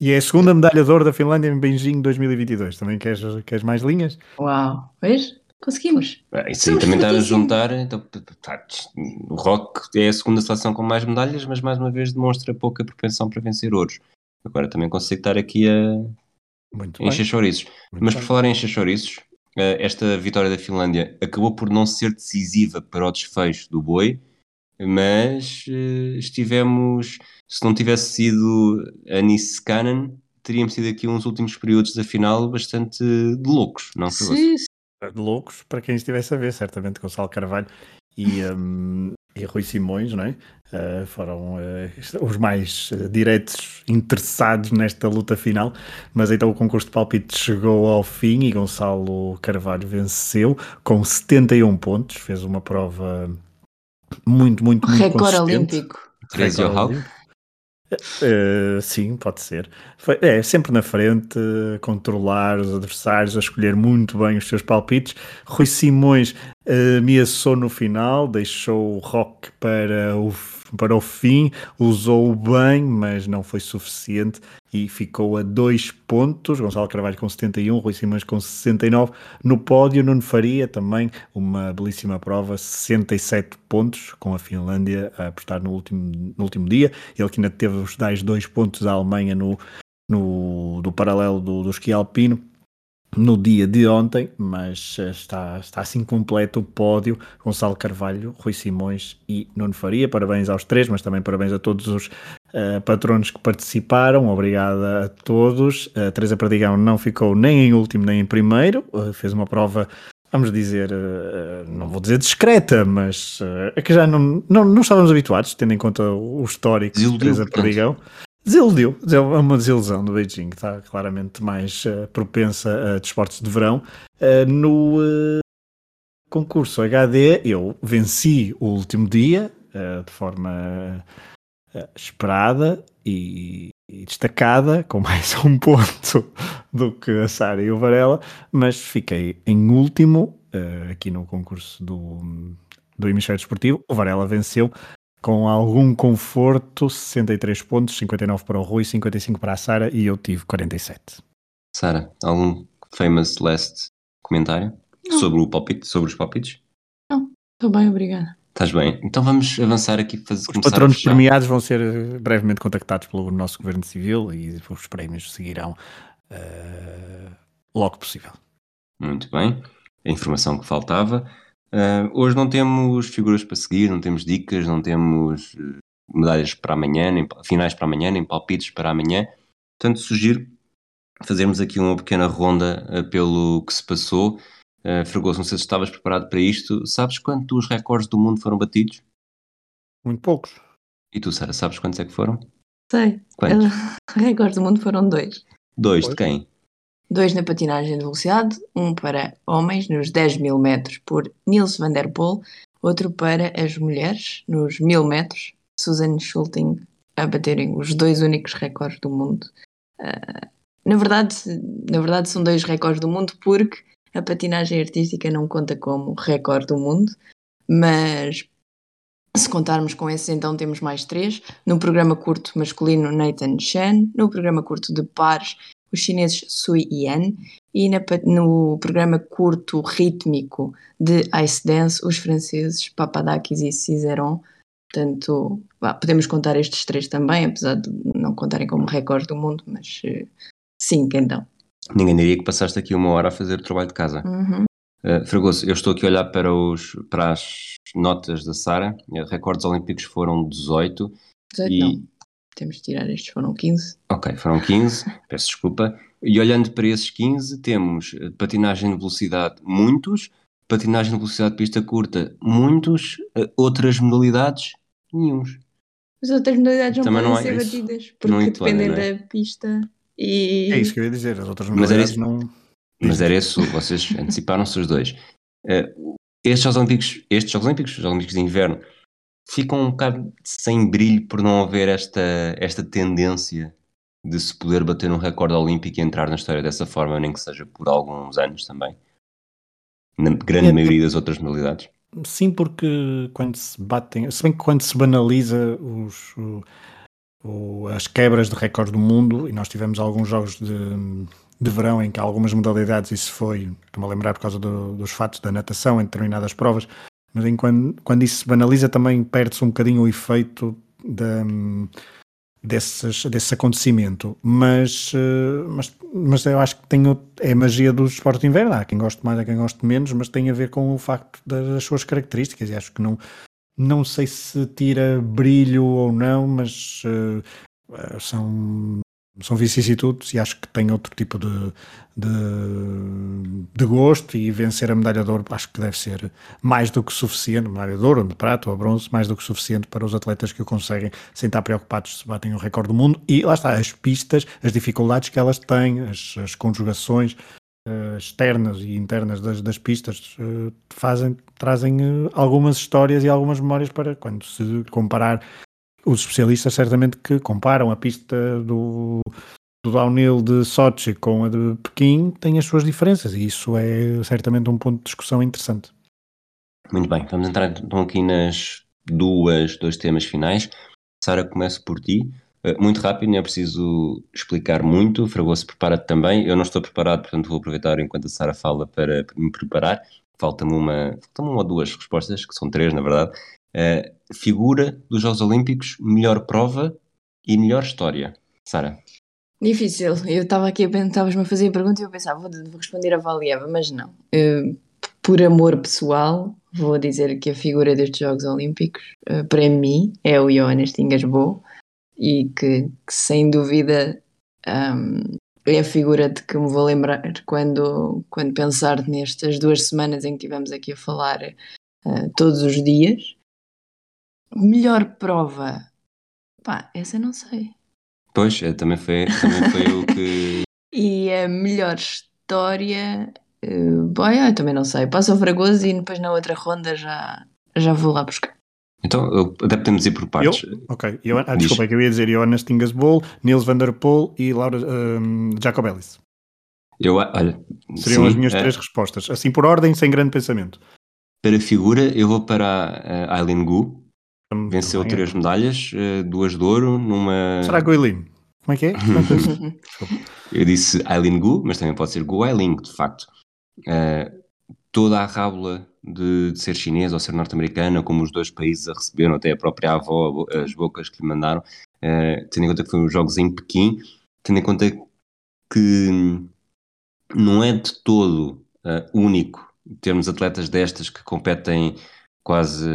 Speaker 3: E é a segunda medalha de ouro da Finlândia em Beijing 2022. Também queres, queres mais linhas?
Speaker 2: Uau, vês? Conseguimos.
Speaker 1: Ah, Isso aí também está a juntar. Então, tá, o Rock é a segunda seleção com mais medalhas, mas mais uma vez demonstra pouca propensão para vencer ouros. Agora também consigo estar aqui a
Speaker 3: Muito bem.
Speaker 1: encher chouriços.
Speaker 3: muito
Speaker 1: Mas
Speaker 3: bem.
Speaker 1: por falar em encher chouriços, eh, esta vitória da Finlândia acabou por não ser decisiva para o desfecho do boi, mas eh, estivemos, se não tivesse sido a Niskanen, teríamos tido aqui uns últimos períodos da final bastante de loucos, não foi?
Speaker 2: Se,
Speaker 3: de loucos para quem estivesse a ver, certamente Gonçalo Carvalho e, um, e Rui Simões, não é? Uh, foram uh, os mais uh, diretos interessados nesta luta final, mas então o concurso de palpite chegou ao fim e Gonçalo Carvalho venceu com 71 pontos, fez uma prova muito, muito, muito
Speaker 2: recorde
Speaker 3: consistente.
Speaker 2: olímpico.
Speaker 1: 13
Speaker 3: Recorde
Speaker 1: Johann.
Speaker 3: olímpico. Uh, sim, pode ser. Foi- é sempre na frente, controlar os adversários, a escolher muito bem os seus palpites. Rui Simões uh, ameaçou no final, deixou o rock para o, para o fim, usou bem, mas não foi suficiente e ficou a dois pontos. Gonçalo Carvalho com 71, Rui Simões com 69. No pódio, Nuno Faria também uma belíssima prova, 67 pontos, com a Finlândia a apostar no último, no último dia. Ele que ainda teve os tais dois pontos da Alemanha no, no, do paralelo do, do esqui alpino no dia de ontem, mas eh, está, está assim completo o pódio. Gonçalo Carvalho, Rui Simões e Nuno Faria. Parabéns aos três, mas também parabéns a todos os eh, patronos que participaram. Obrigada a todos. A Teresa Perdigão não ficou nem em último nem em primeiro. Eh, fez uma prova, vamos dizer, não vou dizer discreta, mas é que já não, não, não estávamos habituados, tendo em conta o histórico de Teresa
Speaker 1: portanto.
Speaker 3: Desiludiu, é uma desilusão do Beijing, está claramente mais eh, propensa a desportos de verão. Eh, no eh, concurso HD, eu venci o último dia de forma esperada e, e destacada, com (laughs) mais um ponto do que a Sara e o Varela, mas fiquei em último aqui no concurso do, do Hemisfério Desportivo. O Varela venceu com algum conforto, 63 pontos, 59 para o Rui, 55 para a Sara e eu tive 47.
Speaker 1: Sara, algum famous last comentário
Speaker 2: Não.
Speaker 1: sobre o palpite, sobre os palpites?
Speaker 2: Estou bem, obrigada.
Speaker 1: Estás bem? Então vamos avançar aqui fazer
Speaker 3: Os patronos premiados vão ser eh, brevemente contactados pelo nosso Governo Civil e os prémios seguirão eh, logo possível.
Speaker 1: Muito bem, a informação que faltava. Ah, hoje não temos figuras para seguir, não temos dicas, não temos eh, medalhas para amanhã, nem finais para amanhã, nem palpites para amanhã. Portanto, sugiro fazermos aqui uma pequena ronda ah, pelo que se passou. Uh, Fragoso, não sei se estavas preparado para isto. Sabes quantos recordes do mundo foram batidos?
Speaker 3: Muito poucos.
Speaker 1: E tu, Sara, sabes quantos é que foram?
Speaker 2: Sei.
Speaker 1: Quantos? (laughs)
Speaker 2: Recordes do mundo foram dois.
Speaker 1: Dois, de quem?
Speaker 2: Dois na patinagem de velocidade, um para homens nos 10 mil metros por Niels van der Poel, outro para as mulheres nos 1000 metros, Susan Schulting a baterem os dois únicos recordes do mundo. Ah, na, verdade, na verdade são dois recordes do mundo porque a patinagem artística não conta como recorde do mundo, mas se contarmos com esses, então temos mais três. No programa curto masculino, Nathan Chen. No programa curto de pares, os chineses Sui Yan. E na no programa curto rítmico de Ice Dance, os franceses Papadakis e Cizeron. Portanto, vá, podemos contar estes três também, apesar de não contarem como recorde do mundo, mas eh, cinco então.
Speaker 1: Ninguém diria que passaste aqui uma hora a fazer o trabalho de casa.
Speaker 2: Uhum.
Speaker 1: Uh, Fragoso, eu estou aqui a olhar para, os, para as notas da Sara. Uh, Recordes olímpicos foram 18
Speaker 2: 18
Speaker 1: e
Speaker 2: não. Temos de tirar estes, foram 15.
Speaker 1: Ok, foram 15, peço desculpa. E olhando para esses 15, temos eh, patinagem de velocidade, muitos, patinagem de velocidade de pista curta, muitos, eh, outras modalidades, nenhuns.
Speaker 2: As outras modalidades não
Speaker 1: Também
Speaker 2: podem
Speaker 1: não
Speaker 2: ser
Speaker 1: isso.
Speaker 2: batidas,
Speaker 1: Não
Speaker 2: porque
Speaker 1: incluem,
Speaker 2: dependem
Speaker 1: não é?
Speaker 2: da pista e...
Speaker 3: É isso que eu ia dizer. As outras
Speaker 1: Mas era
Speaker 3: modalidades
Speaker 1: isso-
Speaker 3: não.
Speaker 1: Mas era esse, o- vocês anteciparam-se os dois. Eh, estes Jogos Olímpicos, estes Jogos Olímpicos, os Jogos Olímpicos de Inverno, ficam um bocado sem brilho por não haver esta, esta tendência de se poder bater um recorde olímpico e entrar na história dessa forma, nem que seja por alguns anos também. Na grande
Speaker 3: É,
Speaker 1: maioria das outras modalidades.
Speaker 3: Sim, porque quando se batem, se bem que quando se banaliza os, o- o- as quebras de recordes do mundo, e nós tivemos alguns jogos de, de verão em que algumas modalidades isso foi, estou-me a lembrar por causa do- dos fatos da natação em determinadas provas, mas em quando, isso se banaliza também perde-se um bocadinho o efeito da, desses, desse acontecimento. Mas, eh, mas, mas eu acho que tem, o- é a magia do esporte de inverno. Há quem goste mais, há quem goste menos, mas tem a ver com o facto das suas características. E acho que não, não sei se tira brilho ou não, mas eh, são, são vicissitudes e acho que tem outro tipo de, de, de gosto. E vencer a medalha de ouro acho que deve ser mais do que suficiente medalha de ouro, de prata ou bronze, mais do que suficiente para os atletas que o conseguem sem estar preocupados se batem o recorde do mundo. E lá está, as pistas, as dificuldades que elas têm, as, as conjugações eh, externas e internas das, das pistas eh, fazem, trazem eh, algumas histórias e algumas memórias para quando se comparar. Os especialistas certamente que comparam a pista do, do downhill de Sochi com a de Pequim têm as suas diferenças e isso é certamente um ponto de discussão interessante.
Speaker 1: Muito bem, vamos entrar então aqui nas duas, dois temas finais. Sara, começo por ti. Eh, Muito rápido, não é preciso explicar muito. Fragoso, prepara-te também. Eu não estou preparado, portanto vou aproveitar enquanto a Sara fala para me preparar. Falta-me uma, falta uma ou duas respostas, que são três na verdade. Figura dos Jogos Olímpicos, melhor prova e melhor história. Sara,
Speaker 2: Difícil. Eu estava aqui a pensar, estavas-me a fazer a pergunta e eu pensava, vou, vou responder a Valieva, mas não. Eh, por amor pessoal, vou dizer que a figura destes Jogos Olímpicos, eh, para mim, é o Johannes Tingasbo e que, que, sem dúvida ahm, é a figura de que me vou lembrar quando, quando pensar nestas duas semanas em que estivemos aqui a falar eh, todos os dias. Melhor prova? Pá, essa eu não sei.
Speaker 1: pois, eh, também foi, também foi o que. (laughs)
Speaker 2: E a melhor história. Uh, boy, eu também não sei. Passa o Fragoso e depois na outra ronda já, já vou lá buscar.
Speaker 1: Então, eu- até podemos ir por partes.
Speaker 3: Ok, eu, ah, desculpa, é que eu ia dizer Jonas Tingasboll, Nils van der Poel e Laura um, Jacob Ellis.
Speaker 1: Eu, olha,
Speaker 3: Seriam
Speaker 1: sim,
Speaker 3: as minhas
Speaker 1: eh,
Speaker 3: três respostas, assim por ordem, sem grande pensamento.
Speaker 1: Para figura, eu vou para a Aileen Gu. Venceu três medalhas, eh, duas de ouro, numa.
Speaker 3: Será Goilin? Como é que é? (laughs)
Speaker 1: Eu disse Aileen Gu, mas também pode ser Gu Ailing, de facto. Eh, toda a rábula de, de ser chinesa ou ser norte-americana, como os dois países a receberam, até a própria avó, as bocas que lhe mandaram, eh, tendo em conta que foram os Jogos em Pequim, tendo em conta que não é de todo eh, único termos atletas destas que competem quase,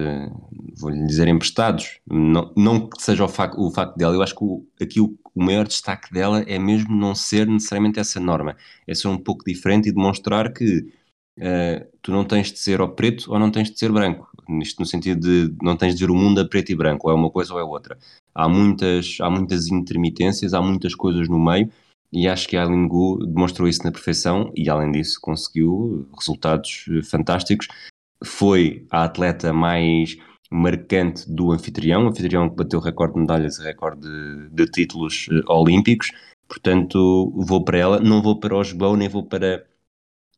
Speaker 1: vou-lhe dizer, emprestados. Não, não que seja o facto, o facto dela, eu acho que o- aqui o, o maior destaque dela é mesmo não ser necessariamente essa norma, é ser um pouco diferente e demonstrar que eh, tu não tens de ser ou preto ou não tens de ser branco. Isto no sentido de não tens de ver o mundo a preto e branco, ou é uma coisa ou é outra. Há muitas, há muitas intermitências, há muitas coisas no meio e acho que a Aileen Gu demonstrou isso na perfeição e além disso conseguiu resultados eh, fantásticos. Foi a atleta mais marcante do anfitrião, o anfitrião que bateu recorde de medalhas e recorde de, de títulos eh, olímpicos, portanto vou para ela, não vou para o nem vou para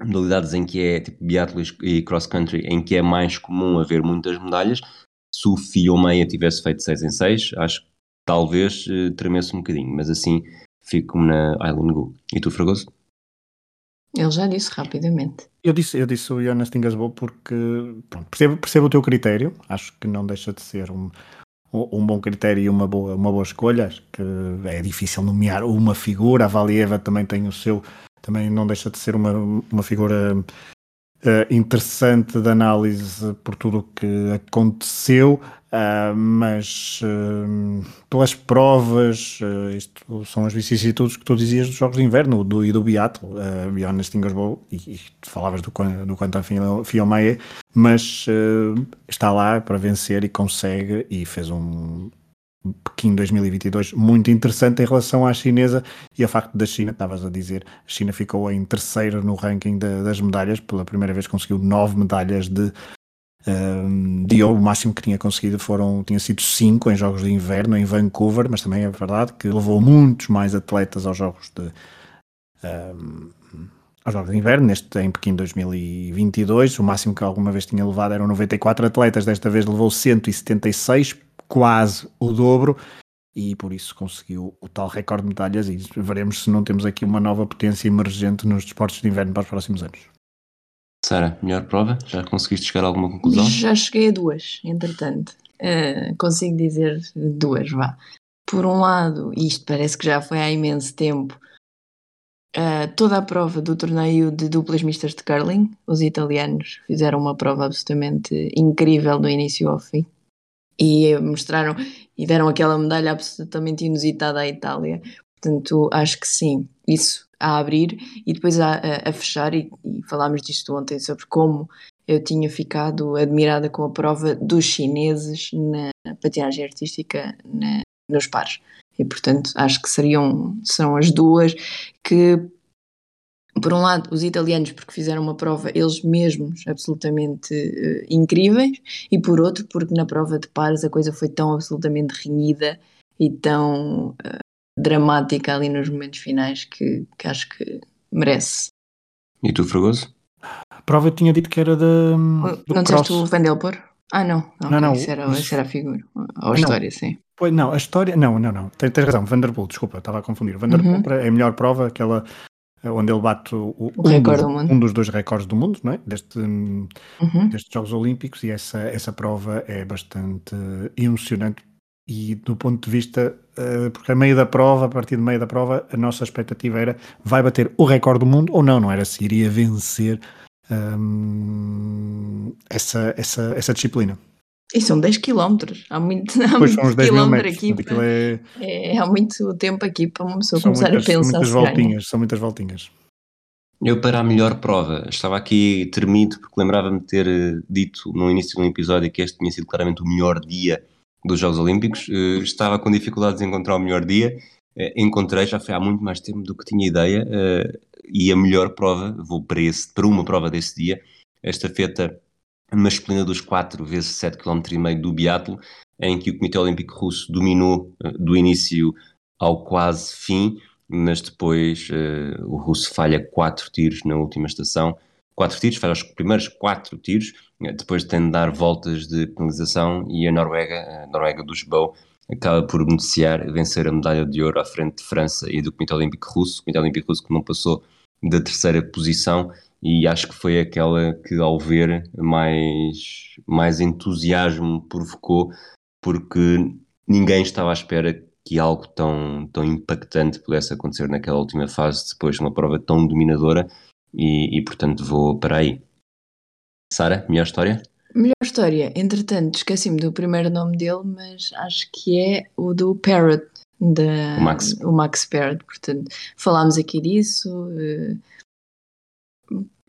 Speaker 1: modalidades em que é tipo biatlo e cross country, em que é mais comum haver muitas medalhas. Se o Fio Meia tivesse feito 6 em 6, acho que talvez eh, tremesse um bocadinho, mas assim fico na Island Go. E tu, Fragoso?
Speaker 2: Ele já disse rapidamente.
Speaker 3: Eu disse, eu disse o Jonas Tingasboll porque pronto, percebo, percebo o teu critério, acho que não deixa de ser um, um bom critério e uma boa, uma boa escolha. Acho que é difícil nomear uma figura. A Valieva também tem o seu, também não deixa de ser uma, uma figura uh, interessante de análise por tudo o que aconteceu, uh, mas uh, pelas provas, isto são as vicissitudes que tu dizias dos Jogos de Inverno do, e do Beatle, uh, Beyond Stingers Bowl, e, e tu falavas do, do Quantum Fielmeyer, mas está lá para vencer e consegue, e fez um Pequim 2022 muito interessante em relação à chinesa e ao facto da China, estavas a dizer, a China ficou em terceiro no ranking de, das medalhas, pela primeira vez conseguiu nove medalhas de, um, o máximo que tinha conseguido foram, tinha sido cinco em jogos de inverno em Vancouver, mas também é verdade que levou muitos mais atletas aos jogos de aos Jogos de Inverno, neste em Pequim 2022, o máximo que alguma vez tinha levado eram 94 atletas, desta vez levou 176, quase o dobro e por isso conseguiu o tal recorde de medalhas e veremos se não temos aqui uma nova potência emergente nos desportos de inverno para os próximos anos.
Speaker 1: Sara, melhor prova? Já conseguiste chegar a alguma conclusão?
Speaker 2: Já cheguei a duas, entretanto. Uh, consigo dizer duas, vá. Por um lado, isto parece que já foi há imenso tempo, uh, toda a prova do torneio de duplas mistas de curling, os italianos fizeram uma prova absolutamente incrível do início ao fim e mostraram e deram aquela medalha absolutamente inusitada à Itália. Portanto, acho que sim, isso a abrir e depois a, a, a fechar, e, e, falámos disto ontem sobre como eu tinha ficado admirada com a prova dos chineses na patinagem artística na, nos pares. E portanto acho que seriam são as duas que por um lado, os italianos, porque fizeram uma prova eles mesmos absolutamente uh, incríveis, e por outro, porque na prova de pares a coisa foi tão absolutamente renhida e tão uh, dramática ali nos momentos finais que, que, acho que merece.
Speaker 1: E tu, Fragoso?
Speaker 3: A prova eu tinha dito que era da.
Speaker 2: Não disseste o Vandelpor? Ah, não. não, não, não isso, era, mas... isso era a figura. Ou a história, sim.
Speaker 3: Pois não, a história. Não, não, não. Tens, tens razão. Vanderpool, desculpa, estava a confundir. Vanderpool uhum. é a melhor prova, aquela onde ele bate o, o um, dos, do um, dos, dois recordes do mundo, não é? Deste, uhum. destes Jogos Olímpicos, e essa, essa prova é bastante emocionante. E do ponto de vista, uh, porque a meio da prova, a partir do meio da prova, a nossa expectativa era vai bater o recorde do mundo ou não, não era se iria vencer um, essa, essa, essa disciplina.
Speaker 2: E são 10 km, há muito, há pois muito quilómetro aqui. Para, é... É, há muito tempo aqui para uma pessoa são começar muitas, a pensar.
Speaker 3: São muitas voltinhas, são muitas voltinhas.
Speaker 1: Eu, para a melhor prova, estava aqui tremido porque lembrava-me de ter eh, dito no início de um episódio que este tinha sido claramente o melhor dia dos Jogos Olímpicos. Uh, estava com dificuldades em encontrar o melhor dia. Uh, encontrei, já foi há muito mais tempo do que tinha ideia, uh, e a melhor prova, vou para, esse, para uma prova desse dia, esta feita masculina dos 4 vezes 7 km e meio do biatlo, em que o Comitê Olímpico Russo dominou do início ao quase fim, mas depois o russo falha quatro tiros na última estação. Quatro tiros, faz os primeiros quatro tiros, depois tem de dar voltas de penalização e a Noruega, a Noruega dos Bow, acaba por beneficiar, vencer a medalha de ouro à frente de França e do Comitê Olímpico Russo. O Comitê Olímpico Russo que não passou da terceira posição e acho que foi aquela que ao ver mais, mais entusiasmo provocou porque ninguém estava à espera que algo tão, tão impactante pudesse acontecer naquela última fase, depois de uma prova tão dominadora, e, e portanto vou para aí. Sara, melhor história?
Speaker 2: Melhor história, entretanto, esqueci-me do primeiro nome dele, mas acho que é o do Parrot, da,
Speaker 1: o Max.
Speaker 2: O Max Parrot, portanto, falámos aqui disso. Uh,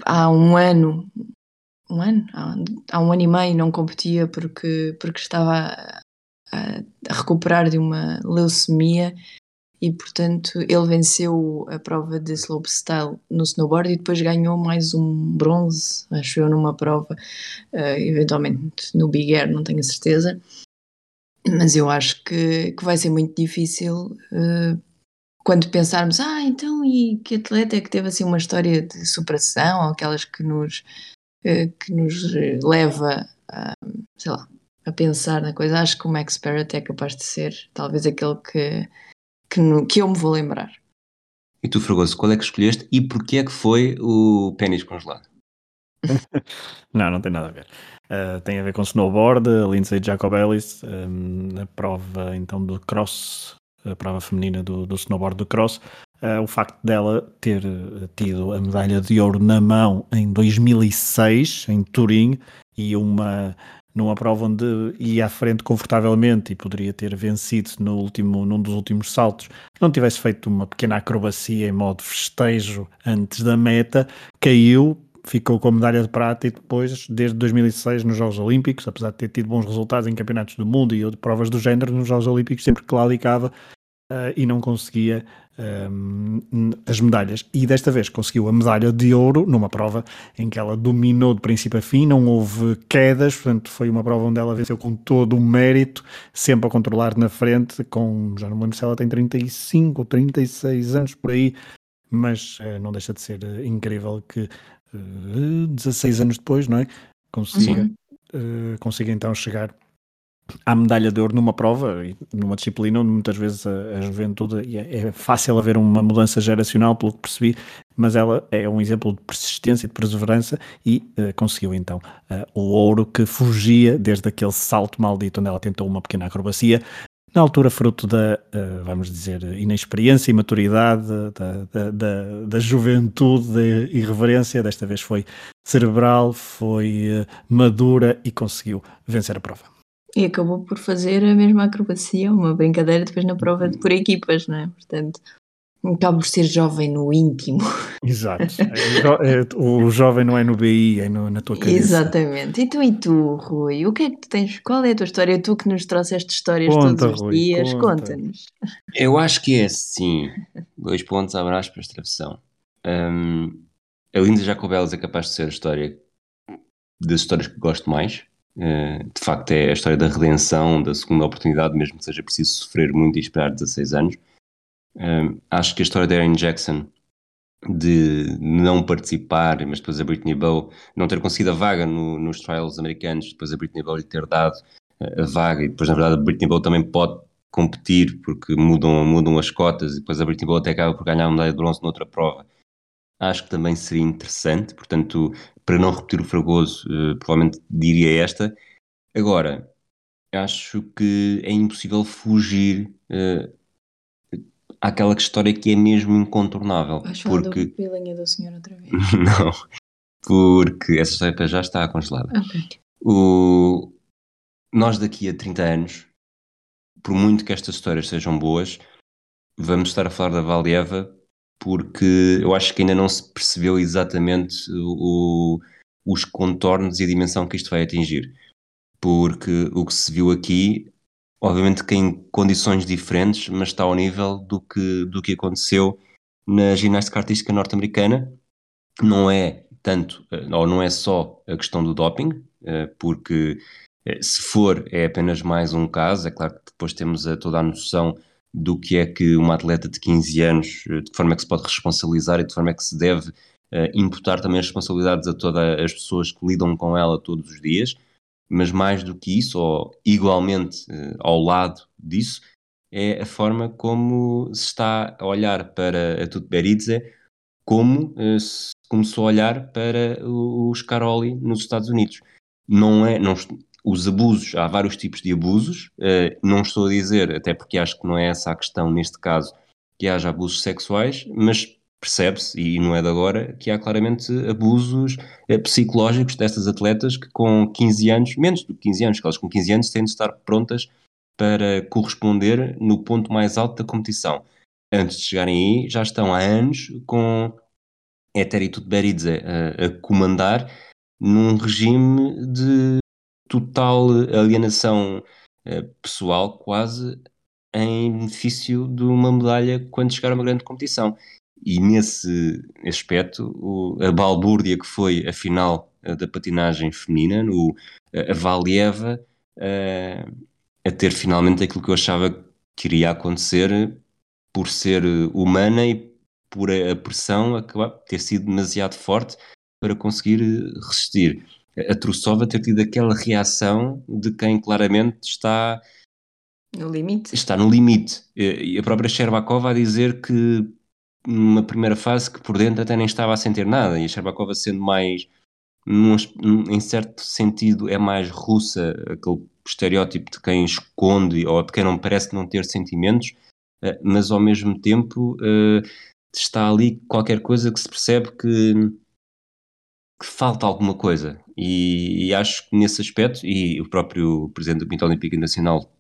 Speaker 2: há um ano, um ano? Há, um ano e meio não competia porque, porque estava a, recuperar de uma leucemia e portanto ele venceu a prova de slopestyle no snowboard e depois ganhou mais um bronze, acho eu, numa prova, uh, eventualmente no Big Air, não tenho a certeza, mas eu acho que, que vai ser muito difícil uh, quando pensarmos, ah, então e que atleta é que teve assim uma história de superação, ou aquelas que nos, uh, que nos leva a, sei lá, a pensar na coisa, acho que o Max Parrott é capaz de ser talvez aquele que, que, no, que eu me vou lembrar.
Speaker 1: E tu, Fragoso, qual é que escolheste e porquê é que foi o pênis congelado? (laughs)
Speaker 3: não, não tem nada a ver. Uh, tem a ver com snowboard, Lindsay Jacobellis, um, a prova então do cross, a prova feminina do, do snowboard do cross. uh, o facto dela ter tido a medalha de ouro na mão em 2006, em Turim, e uma numa prova onde ia à frente confortavelmente e poderia ter vencido no último, num dos últimos saltos, não tivesse feito uma pequena acrobacia em modo festejo antes da meta, caiu, ficou com a medalha de prata e depois, desde 2006, nos Jogos Olímpicos, apesar de ter tido bons resultados em campeonatos do mundo e provas do género, nos Jogos Olímpicos, sempre que uh, e não conseguia um, as medalhas. E desta vez conseguiu a medalha de ouro numa prova em que ela dominou de princípio a fim, não houve quedas, portanto foi uma prova onde ela venceu com todo o mérito, sempre a controlar na frente, com, já não me lembro se ela tem 35 ou 36 anos por aí, mas uh, não deixa de ser uh, incrível que uh, eh, 16 anos depois, não é? Consiga, consiga então chegar à medalha de ouro numa prova, numa disciplina onde muitas vezes a, a juventude é, é, fácil haver uma mudança geracional, pelo que percebi, mas ela é um exemplo de persistência e de perseverança e uh, conseguiu então uh, o ouro que fugia desde aquele salto maldito onde ela tentou uma pequena acrobacia. Na altura, fruto da, uh, vamos dizer, inexperiência e maturidade, da, da, da, da juventude, da irreverência, desta vez foi cerebral, foi madura e conseguiu vencer a prova.
Speaker 2: E acabou por fazer a mesma acrobacia, uma brincadeira depois na prova de por equipas, não é? Portanto, acaba por ser jovem no íntimo.
Speaker 3: Exato. (laughs) É, é, o jovem não é no BI, é no, na tua cabeça.
Speaker 2: Exatamente. E tu e tu, Rui, o que é que tu tens? Qual é a tua história? Tu que nos trouxeste histórias conta, todos os Rui, dias, conta-nos. Conta
Speaker 1: Eu acho que é assim. Dois pontos abraço para a travessão. Um, a Linda Jacobelos é capaz de ser a história das histórias que gosto mais. Eh, de facto é a história da redenção, da segunda oportunidade, mesmo que seja preciso sofrer muito e esperar 16 anos. Eh, acho que a história da Erin Jackson de não participar, mas depois a Britney Bow não ter conseguido a vaga no, nos trials americanos, depois a Britney Bow lhe ter dado eh, a vaga e depois na verdade a Britney Bow também pode competir porque mudam, mudam as cotas e depois a Britney Bow até acaba por ganhar a medalha de bronze noutra prova. Acho que também seria interessante, portanto para não repetir o Fragoso, uh, provavelmente diria esta. Agora, acho que é impossível fugir uh, àquela história que é mesmo incontornável.
Speaker 2: Vais falar porque... do pilinha do senhor outra vez? (laughs)
Speaker 1: não, porque essa história já está congelada.
Speaker 2: Okay.
Speaker 1: O... Nós daqui a 30 anos, por muito que estas histórias sejam boas, vamos estar a falar da Valieva porque eu acho que ainda não se percebeu exatamente o, os contornos e a dimensão que isto vai atingir. Porque o que se viu aqui, obviamente que em condições diferentes, mas está ao nível do que, do que aconteceu na ginástica artística norte-americana. Não é tanto, eh, ou não é só a questão do doping, eh, porque eh, se for é apenas mais um caso, é claro que depois temos toda a noção do que é que uma atleta de 15 anos, eh, de forma é que se pode responsabilizar e de forma é que se deve uh, imputar também as responsabilidades a todas as pessoas que lidam com ela todos os dias, mas mais do que isso, ou igualmente uh, ao lado disso, é a forma como se está a olhar para a Tutberidze como uh, se começou a olhar para os Caroli nos Estados Unidos. Não é, não, os abusos, há vários tipos de abusos, uh, não estou a dizer, até porque acho que não é essa a questão neste caso, que haja abusos sexuais, mas percebe-se, e não é de agora, que há claramente abusos uh, psicológicos destas atletas que com 15 anos, menos do que 15 anos, que elas com 15 anos têm de estar prontas para corresponder no ponto mais alto da competição. Antes de chegarem aí, já estão há anos com Eteri Tutberidze a, a comandar num regime de total alienação uh, pessoal, quase em benefício de uma medalha quando chegar a uma grande competição. E nesse aspecto, o, a balbúrdia que foi a final uh, da patinagem feminina, no, a Valieva, a ter finalmente aquilo que eu achava que iria acontecer por ser humana e por a pressão acabar ter sido demasiado forte para conseguir resistir a Trussova ter tido aquela reação de quem claramente está
Speaker 2: no limite.
Speaker 1: Está no limite. E a própria Sherbakova a dizer que numa primeira fase que por dentro até nem estava a sentir nada. E a Sherbakova sendo mais, num, em certo sentido, é mais russa, aquele estereótipo de quem esconde ou de quem não parece não ter sentimentos. uh, mas ao mesmo tempo uh, está ali qualquer coisa que se percebe que, que falta alguma coisa. E, e, acho que nesse aspecto, e o próprio Presidente do Comitê Olímpico Nacional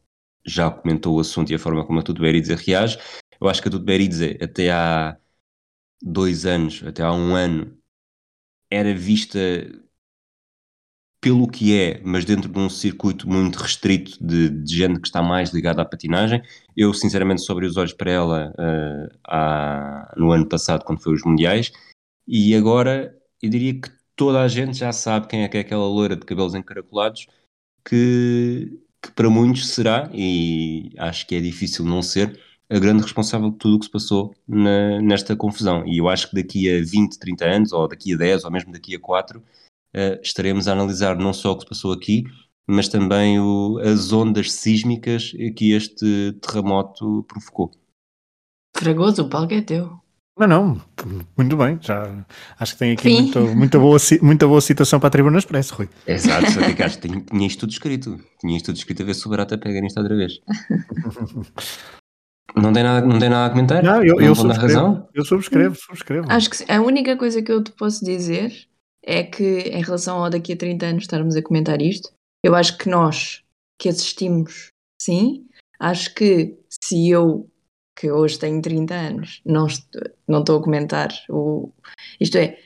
Speaker 1: já comentou o assunto e a forma como a Tudo Beridze reage, eu acho que a Tudo Beridze até há dois anos, até há um ano, era vista pelo que é, mas dentro de um circuito muito restrito de, de gente que está mais ligada à patinagem. Eu, sinceramente, só abri os olhos para ela uh, no ano passado, quando foi os Mundiais, e agora eu diria que toda a gente já sabe quem é que é aquela loira de cabelos encaracolados, que, que para muitos será, e acho que é difícil não ser, a grande responsável de tudo o que se passou na, nesta confusão. E eu acho que daqui a 20, 30 anos, ou daqui a 10, ou mesmo daqui a 4, uh, estaremos a analisar não só o que se passou aqui, mas também o, as ondas sísmicas que este terremoto provocou.
Speaker 2: Fragoso, o palco é teu.
Speaker 3: Não, não, muito bem. Já acho que tem aqui muita, muita, boa, muita boa citação para a Tribuna Expresso, Rui.
Speaker 1: Exato, só que acho que tinha, tinha isto tudo escrito. Tinha isto tudo escrito a ver se o Barata pega nisto outra vez. (laughs) Não tem nada, não tem nada a comentar?
Speaker 3: Não, eu, não eu subscrevo. Razão? Eu subscrevo, subscrevo.
Speaker 2: Acho que a única coisa que eu te posso dizer é que, em relação ao daqui a 30 anos estarmos a comentar isto, eu acho que nós que assistimos, sim, acho que se eu, que hoje tenho 30 anos, não estou, não estou a comentar o. Isto é,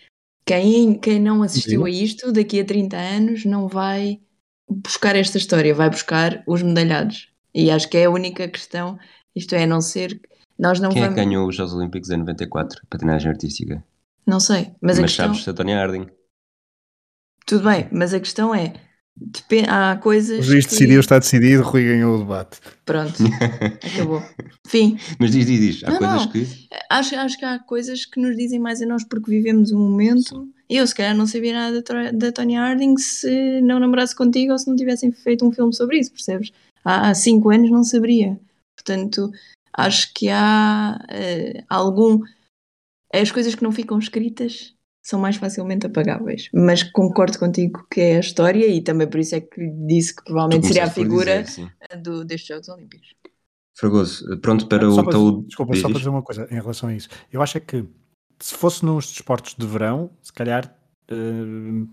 Speaker 2: quem, quem não assistiu sim. a isto, daqui a 30 anos, não vai buscar esta história, vai buscar os medalhados. E acho que é a única questão, isto é, a não ser. Nós não
Speaker 1: Quem
Speaker 2: vamos...
Speaker 1: é que ganhou os Jogos Olímpicos em 94, patinagem artística?
Speaker 2: Não sei, mas, mas a questão...
Speaker 1: sabes, a Tony Harding.
Speaker 2: Tudo bem, mas a questão é: há coisas.
Speaker 3: O juiz que... decidiu, está decidido, Rui ganhou o debate.
Speaker 2: Pronto, (laughs) acabou. Fim.
Speaker 1: Mas diz, diz, diz. Há não, coisas não. que.
Speaker 2: Acho, acho que há coisas que nos dizem mais a nós porque vivemos um momento. Eu, se calhar, não sabia nada da, da Tony Harding se não namorasse contigo ou se não tivessem feito um filme sobre isso, percebes? Há, há cinco anos não saberia. Portanto, acho que há uh, algum. As coisas que não ficam escritas são mais facilmente apagáveis. Mas concordo contigo que é a história e também por isso é que disse que provavelmente seria a figura dizer, do, destes Jogos Olímpicos.
Speaker 1: Fragoso, pronto para o teu.
Speaker 3: Desculpa, só para dizer uma coisa em relação a isso. Eu acho é que se fosse nos desportos de verão, se calhar uh,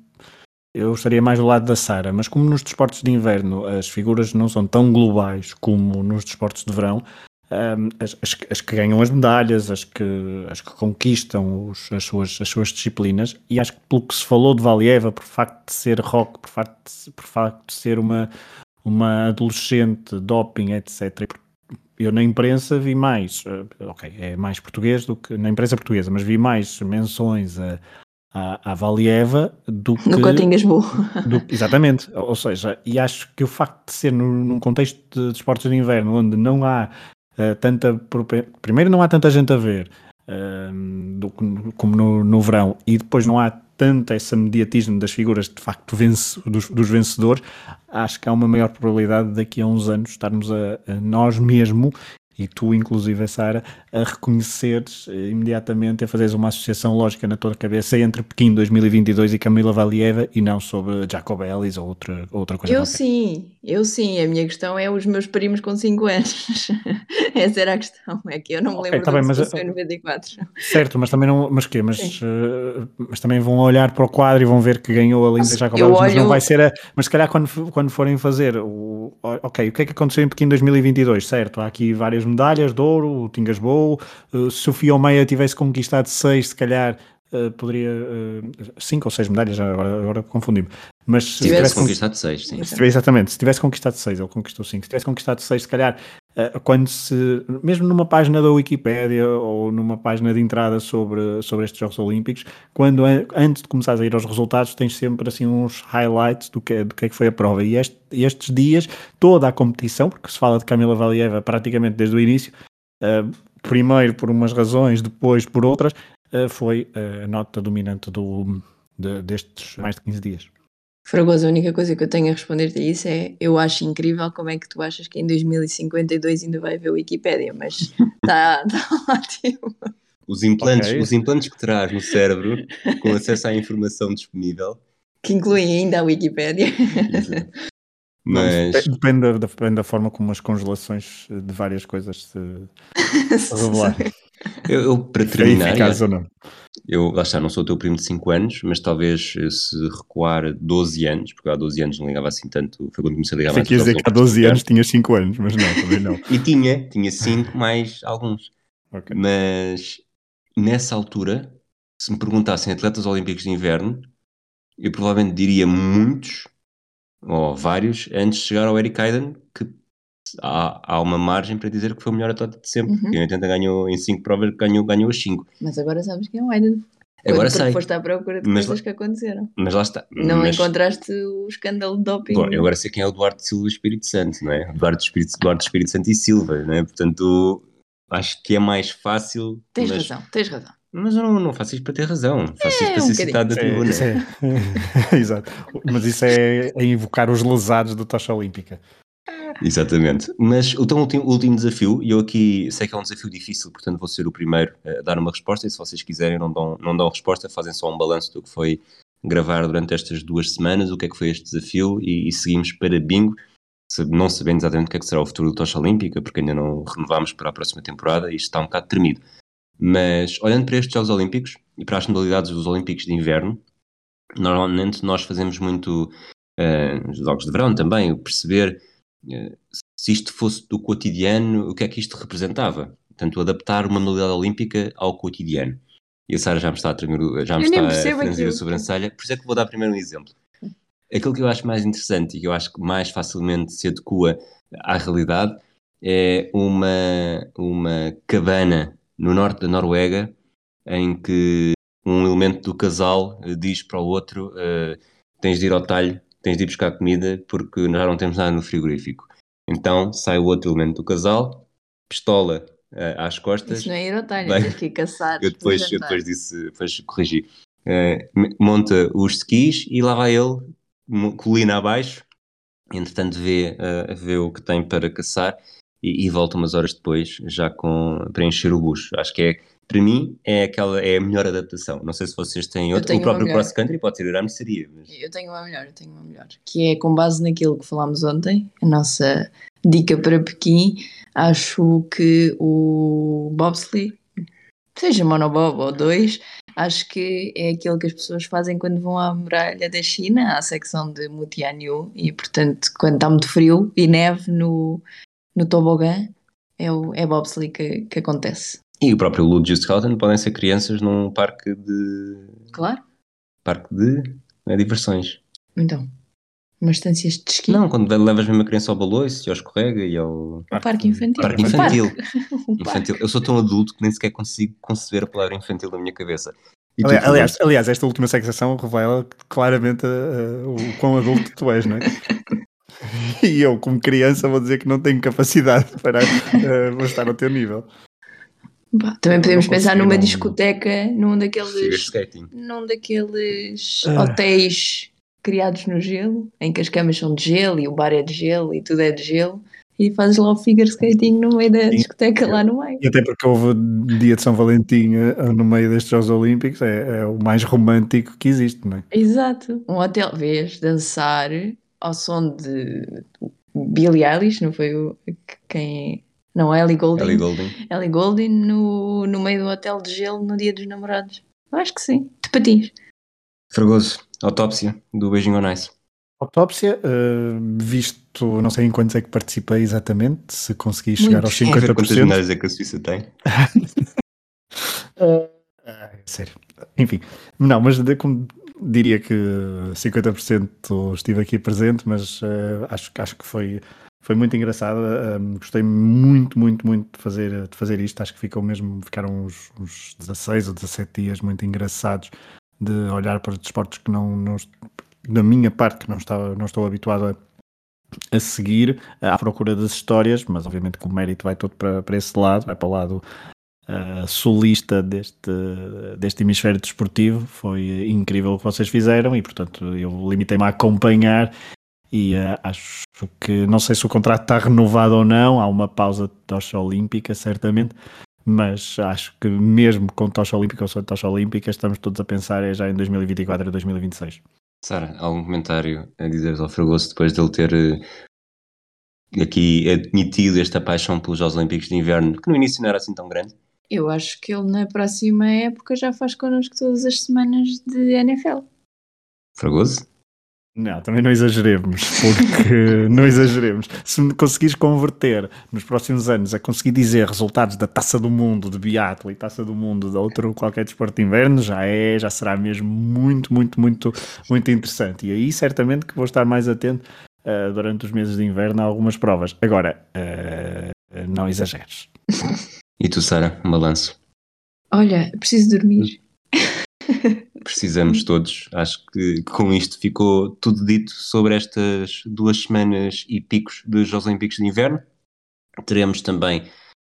Speaker 3: eu estaria mais do lado da Sara, mas como nos desportos de inverno as figuras não são tão globais como nos desportos de verão, um, as, as, as, que ganham as medalhas, as que, as que conquistam os, as, suas, as suas disciplinas, e acho que pelo que se falou de Valieva, por facto de ser rock, por facto de, por facto de ser uma, uma adolescente, doping, etc. Eu na imprensa vi mais, uh, ok, é mais português do que na imprensa portuguesa, mas vi mais menções a, à, à Valieva do que.
Speaker 2: No Cotingas Bull.
Speaker 3: exatamente. Ou seja, e acho que o facto de ser num, num contexto de, de esportes de inverno onde não há uh, tanta. Primeiro, não há tanta gente a ver uh, do, como no, no verão, e depois não há tanto esse mediatismo das figuras de facto vence, dos, dos, vencedores, acho que há uma maior probabilidade daqui a uns anos estarmos a, a nós mesmo e tu, inclusive, Sara, a reconheceres eh, imediatamente, a fazeres uma associação lógica na tua cabeça entre Pequim 2022 e Camila Valieva e não sobre Jacob Ellis ou outra, outra coisa.
Speaker 2: Eu
Speaker 3: qualquer.
Speaker 2: sim, eu sim. A minha questão é os meus primos com 5 anos. (laughs) (laughs) Essa era a questão. É que eu não me lembro okay, tá bem, mas, em 94.
Speaker 3: Certo, mas também não. Mas quê? Mas, uh, mas também vão olhar para o quadro e vão ver que ganhou a Linda olho... mas não vai ser a. Mas se calhar quando, quando forem fazer o. Ok, o que é que aconteceu em Pequim 2022? Certo, há aqui várias medalhas de ouro, o Tingas Bowl. Uh, se o Fiomeia tivesse conquistado seis, se calhar uh, poderia. Uh, cinco ou seis medalhas, agora, agora confundi-me. Mas
Speaker 1: se, se tivesse, tivesse conquistado seis, sim.
Speaker 3: Se, exatamente, se tivesse conquistado seis, ele conquistou cinco. Se tivesse conquistado seis, se calhar, uh, quando se. Mesmo numa página da Wikipédia ou numa página de entrada sobre, sobre estes Jogos Olímpicos, quando antes de começares a ir aos resultados, tens sempre assim uns highlights do que, do que é que foi a prova. E este, estes dias, toda a competição, porque se fala de Camila Valieva praticamente desde o início, uh, primeiro por umas razões, depois por outras, uh, foi a nota dominante do, de, destes mais de 15 dias.
Speaker 2: Fragoso, a única coisa que eu tenho a responder-te a isso é eu acho incrível como é que tu achas que em 2052 ainda vai haver Wikipédia, mas está (laughs) tá ótimo.
Speaker 1: Os implantes, okay. os implantes que traz no cérebro com acesso à informação disponível.
Speaker 2: Que incluem ainda a Wikipédia.
Speaker 1: Mas
Speaker 3: depende, da, depende da forma como as congelações de várias coisas se (laughs) revelar.
Speaker 1: Eu, eu, para
Speaker 3: É
Speaker 1: terminar,
Speaker 3: eficaz ou não.
Speaker 1: eu lá está, não sou o teu primo de 5 anos, mas talvez eh, se recuar 12 anos, porque há 12 anos não ligava assim tanto, foi quando comecei a ligar
Speaker 3: Achei
Speaker 1: mais
Speaker 3: que ias
Speaker 1: para
Speaker 3: dizer que há
Speaker 1: jogos
Speaker 3: 12
Speaker 1: de
Speaker 3: anos tinhas 5 anos, mas não, também não. (laughs)
Speaker 1: E tinha, tinha 5 mais alguns.
Speaker 3: Ok.
Speaker 1: Mas nessa altura, se me perguntassem atletas olímpicos de inverno, eu provavelmente diria muitos, ou vários, antes de chegar ao Eric Aiden, que há, há uma margem para dizer que foi o melhor atleta de sempre.
Speaker 2: Uhum.
Speaker 1: Em 80 ganhou em 5 provas, ganhou, ganhou as 5.
Speaker 2: Mas agora sabes quem é o Aiden.
Speaker 1: Agora
Speaker 2: Porque
Speaker 1: sei,
Speaker 2: foste à procura de
Speaker 1: Mas
Speaker 2: coisas
Speaker 1: lá-
Speaker 2: que aconteceram.
Speaker 1: mas lá está.
Speaker 2: Não
Speaker 1: mas,
Speaker 2: encontraste o escândalo de doping.
Speaker 1: Bom, eu agora sei quem é o Duarte Silva Espírito Santo, não é? Duarte Espírito, Duarte Espírito Santo e Silva, não é? Portanto, acho que é mais fácil.
Speaker 2: Tens
Speaker 1: mas,
Speaker 2: razão, tens razão.
Speaker 1: Mas eu não, não faço isto para ter razão. Faço isto
Speaker 2: É,
Speaker 1: para
Speaker 2: um
Speaker 1: ser citado da
Speaker 3: é-
Speaker 1: tribuna.
Speaker 3: isso (laughs) é- Exato. Mas isso é, é invocar os lesados da tocha olímpica.
Speaker 1: Exatamente. Mas o tão último, último desafio, e eu aqui sei que é um desafio difícil, portanto vou ser o primeiro a dar uma resposta, e se vocês quiserem não dão, não dão resposta, fazem só um balanço do que foi gravar durante estas duas semanas, o que é que foi este desafio, e, e seguimos para bingo, não sabendo exatamente o que é que será o futuro do Tocha Olímpica, porque ainda não renovámos para a próxima temporada, e isto está um bocado tremido. Mas olhando para estes Jogos Olímpicos, e para as modalidades dos Olímpicos de Inverno, normalmente nós fazemos muito, nos Jogos de Verão também, perceber se isto fosse do cotidiano, o que é que isto representava? Portanto, adaptar uma modalidade olímpica ao cotidiano. E a Sara já me está a, tremer, já me
Speaker 2: Eu
Speaker 1: está a franzir a sobrancelha, por isso é que vou dar primeiro um exemplo. Aquilo que eu acho mais interessante e que eu acho que mais facilmente se adequa à realidade é uma, uma cabana no norte da Noruega em que um elemento do casal eh, diz para o outro eh, tens de ir ao talho, tens de ir buscar comida porque nós já não temos nada no frigorífico. Então sai o outro elemento do casal, pistola eh, às costas.
Speaker 2: Isso não é ir
Speaker 1: Bem,
Speaker 2: tens que caçar.
Speaker 1: Eu depois, eu depois disse, depois corrigi. M- monta os skis e lá vai ele, colina abaixo, entretanto vê, eh, vê o que tem para caçar e, e volta umas horas depois já com, para encher o bucho. Acho que é, para mim, é, aquela, é a melhor adaptação. Não sei se vocês têm outra. O próprio cross country pode ser a seria, mas
Speaker 2: Eu tenho uma melhor, eu tenho uma melhor. Que é com base naquilo que falámos ontem, a nossa dica para Pequim. Acho que o bobsleigh, seja monobob ou dois, acho que é aquilo que as pessoas fazem quando vão à muralha da China, à secção de Mutianyu, e portanto, quando está muito frio e neve no, no tobogã, é, o, é bobsleigh que, que acontece.
Speaker 1: E o próprio Lugius Scouten podem ser crianças num parque de.
Speaker 2: Claro,
Speaker 1: parque de. não é, diversões.
Speaker 2: então, umas estâncias de esqui.
Speaker 1: Não, quando levas mesmo a criança ao baloiço e ao escorrega e ao.
Speaker 2: Um parque infantil.
Speaker 1: Parque infantil.
Speaker 2: Parque.
Speaker 1: infantil. (laughs) Eu sou tão adulto que nem sequer consigo conceber a palavra infantil na minha cabeça. E tu,
Speaker 3: Ali-
Speaker 1: Fernando?
Speaker 3: Aliás, aliás, esta última secção revela claramente uh, o quão adulto tu és, não é? (laughs) E eu, como criança, vou dizer que não tenho capacidade para uh, estar ao teu nível.
Speaker 2: Pá, Também podemos pensar numa
Speaker 3: não-
Speaker 2: discoteca, num daqueles, num daqueles
Speaker 3: Ah.
Speaker 2: hotéis criados no gelo, em que as camas são de gelo e o bar é de gelo e tudo é de gelo, e fazes lá o figure skating no meio da
Speaker 3: Sim.
Speaker 2: discoteca lá no meio.
Speaker 3: E até porque houve dia de São Valentim uh, no meio destes Jogos Olímpicos, é, é o mais romântico que existe, não é?
Speaker 2: Exato. Um hotel, vês, dançar ao som de Billie Eilish, não foi o quem não, Ellie Goulding.
Speaker 1: Ellie Goulding.
Speaker 2: Ellie Goulding no, no meio do hotel de gelo no dia dos namorados. Eu acho que sim. De patins.
Speaker 1: Fragoso. Autópsia do Beijinho on Ice.
Speaker 3: Autópsia, uh, visto, não sei em quantos é que participei exatamente, se consegui chegar aos
Speaker 1: Quer ver quantas
Speaker 3: 50%.
Speaker 1: medalhas é que a Suíça tem?
Speaker 3: Ah, (laughs) sério. Enfim, não, mas de- como diria que 50% estive aqui presente, mas eh, acho, acho que foi, foi muito engraçado. ahm, gostei muito, muito, muito de fazer, de fazer isto. Acho que ficou mesmo, ficaram uns, uns 16 ou 17 dias muito engraçados de olhar para desportos que não, não da minha parte, que não, estava, não estou habituado a, a seguir à procura das histórias, mas obviamente que o mérito vai todo para, para esse lado, vai para o lado uh, solista deste, deste hemisfério desportivo. Foi incrível o que vocês fizeram e, portanto, eu limitei-me a acompanhar. E uh, acho que não sei se o contrato está renovado ou não. Há uma pausa de tocha olímpica, certamente, mas acho que mesmo com tocha olímpica ou sem tocha olímpica, estamos todos a pensar é já em 2024 e 2026.
Speaker 1: Sara, algum comentário a dizer ao Fragoso depois de ele ter eh, aqui admitido esta paixão pelos Jogos Olímpicos de Inverno, que no início não era assim tão grande?
Speaker 2: Eu acho que ele na próxima época já faz connosco todas as semanas de NFL.
Speaker 1: Fragoso?
Speaker 3: Não, também não exageremos, porque (laughs) não exageremos. Se me conseguires converter nos próximos anos a conseguir dizer resultados da Taça do Mundo de biatlo e Taça do Mundo de outro qualquer desporto de inverno, já é, já será mesmo muito, muito, muito, muito interessante. E aí certamente que vou estar mais atento uh, durante os meses de inverno a algumas provas. Agora, uh, não exageres. (laughs)
Speaker 1: E tu, Sara, um balanço?
Speaker 2: Olha, preciso dormir. (laughs)
Speaker 1: Precisamos todos. Acho que com isto ficou tudo dito sobre estas duas semanas e picos dos Jogos Olímpicos de Inverno. Teremos também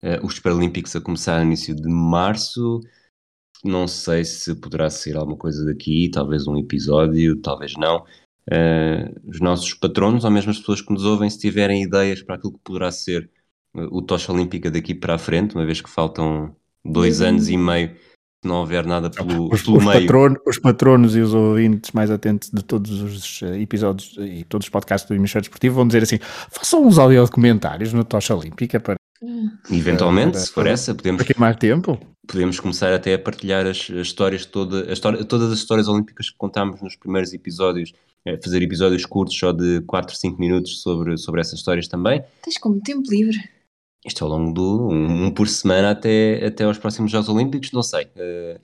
Speaker 1: uh, os Paralímpicos a começar no início de março. Não sei se poderá ser alguma coisa daqui, talvez um episódio, talvez não. Uh, os nossos patronos, ou mesmo as pessoas que nos ouvem, se tiverem ideias para aquilo que poderá ser uh, o Tocha Olímpica daqui para a frente, uma vez que faltam dois anos e meio não houver nada pelo,
Speaker 3: os,
Speaker 1: pelo
Speaker 3: os
Speaker 1: meio.
Speaker 3: Patronos, os patronos e os ouvintes mais atentos de todos os eh, episódios e todos os podcasts do Hemisfério Desportivo vão dizer assim: façam uns audiodocumentários no Tocha Olímpica para.
Speaker 1: Eventualmente,
Speaker 3: para,
Speaker 1: se for essa, podemos,
Speaker 3: para mais tempo.
Speaker 1: podemos começar até a partilhar as, as histórias, toda, a história, todas as histórias olímpicas que contámos nos primeiros episódios, é, fazer episódios curtos só de 4, 5 minutos sobre, sobre essas histórias também.
Speaker 2: Tens como tempo livre.
Speaker 1: Isto ao longo do um, um, por semana até, até aos próximos Jogos Olímpicos, não sei. Uh,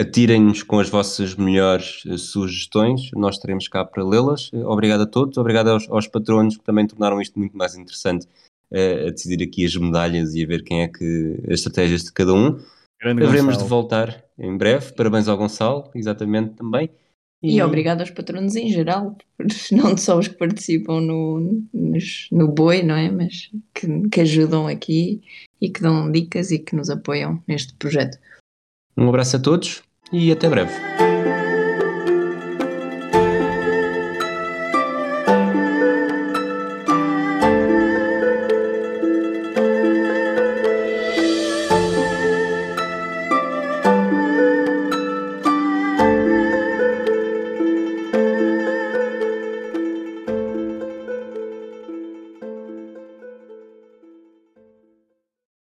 Speaker 1: Atirem-nos com as vossas melhores uh, sugestões, nós estaremos cá para lê-las. Uh, obrigado a todos, obrigado aos, aos, patronos que também tornaram isto muito mais interessante a decidir aqui as medalhas e a ver quem é que as estratégias de cada um.
Speaker 3: Grande
Speaker 1: Haveremos
Speaker 3: Gonçalo.
Speaker 1: de voltar em breve. Parabéns ao Gonçalo, exatamente também.
Speaker 2: E, e obrigado aos patronos em geral, (laughs) não só os que participam no, nos, no boi, não é? Mas que, que ajudam aqui e que dão dicas e que nos apoiam neste projeto.
Speaker 1: Um abraço a todos e até breve.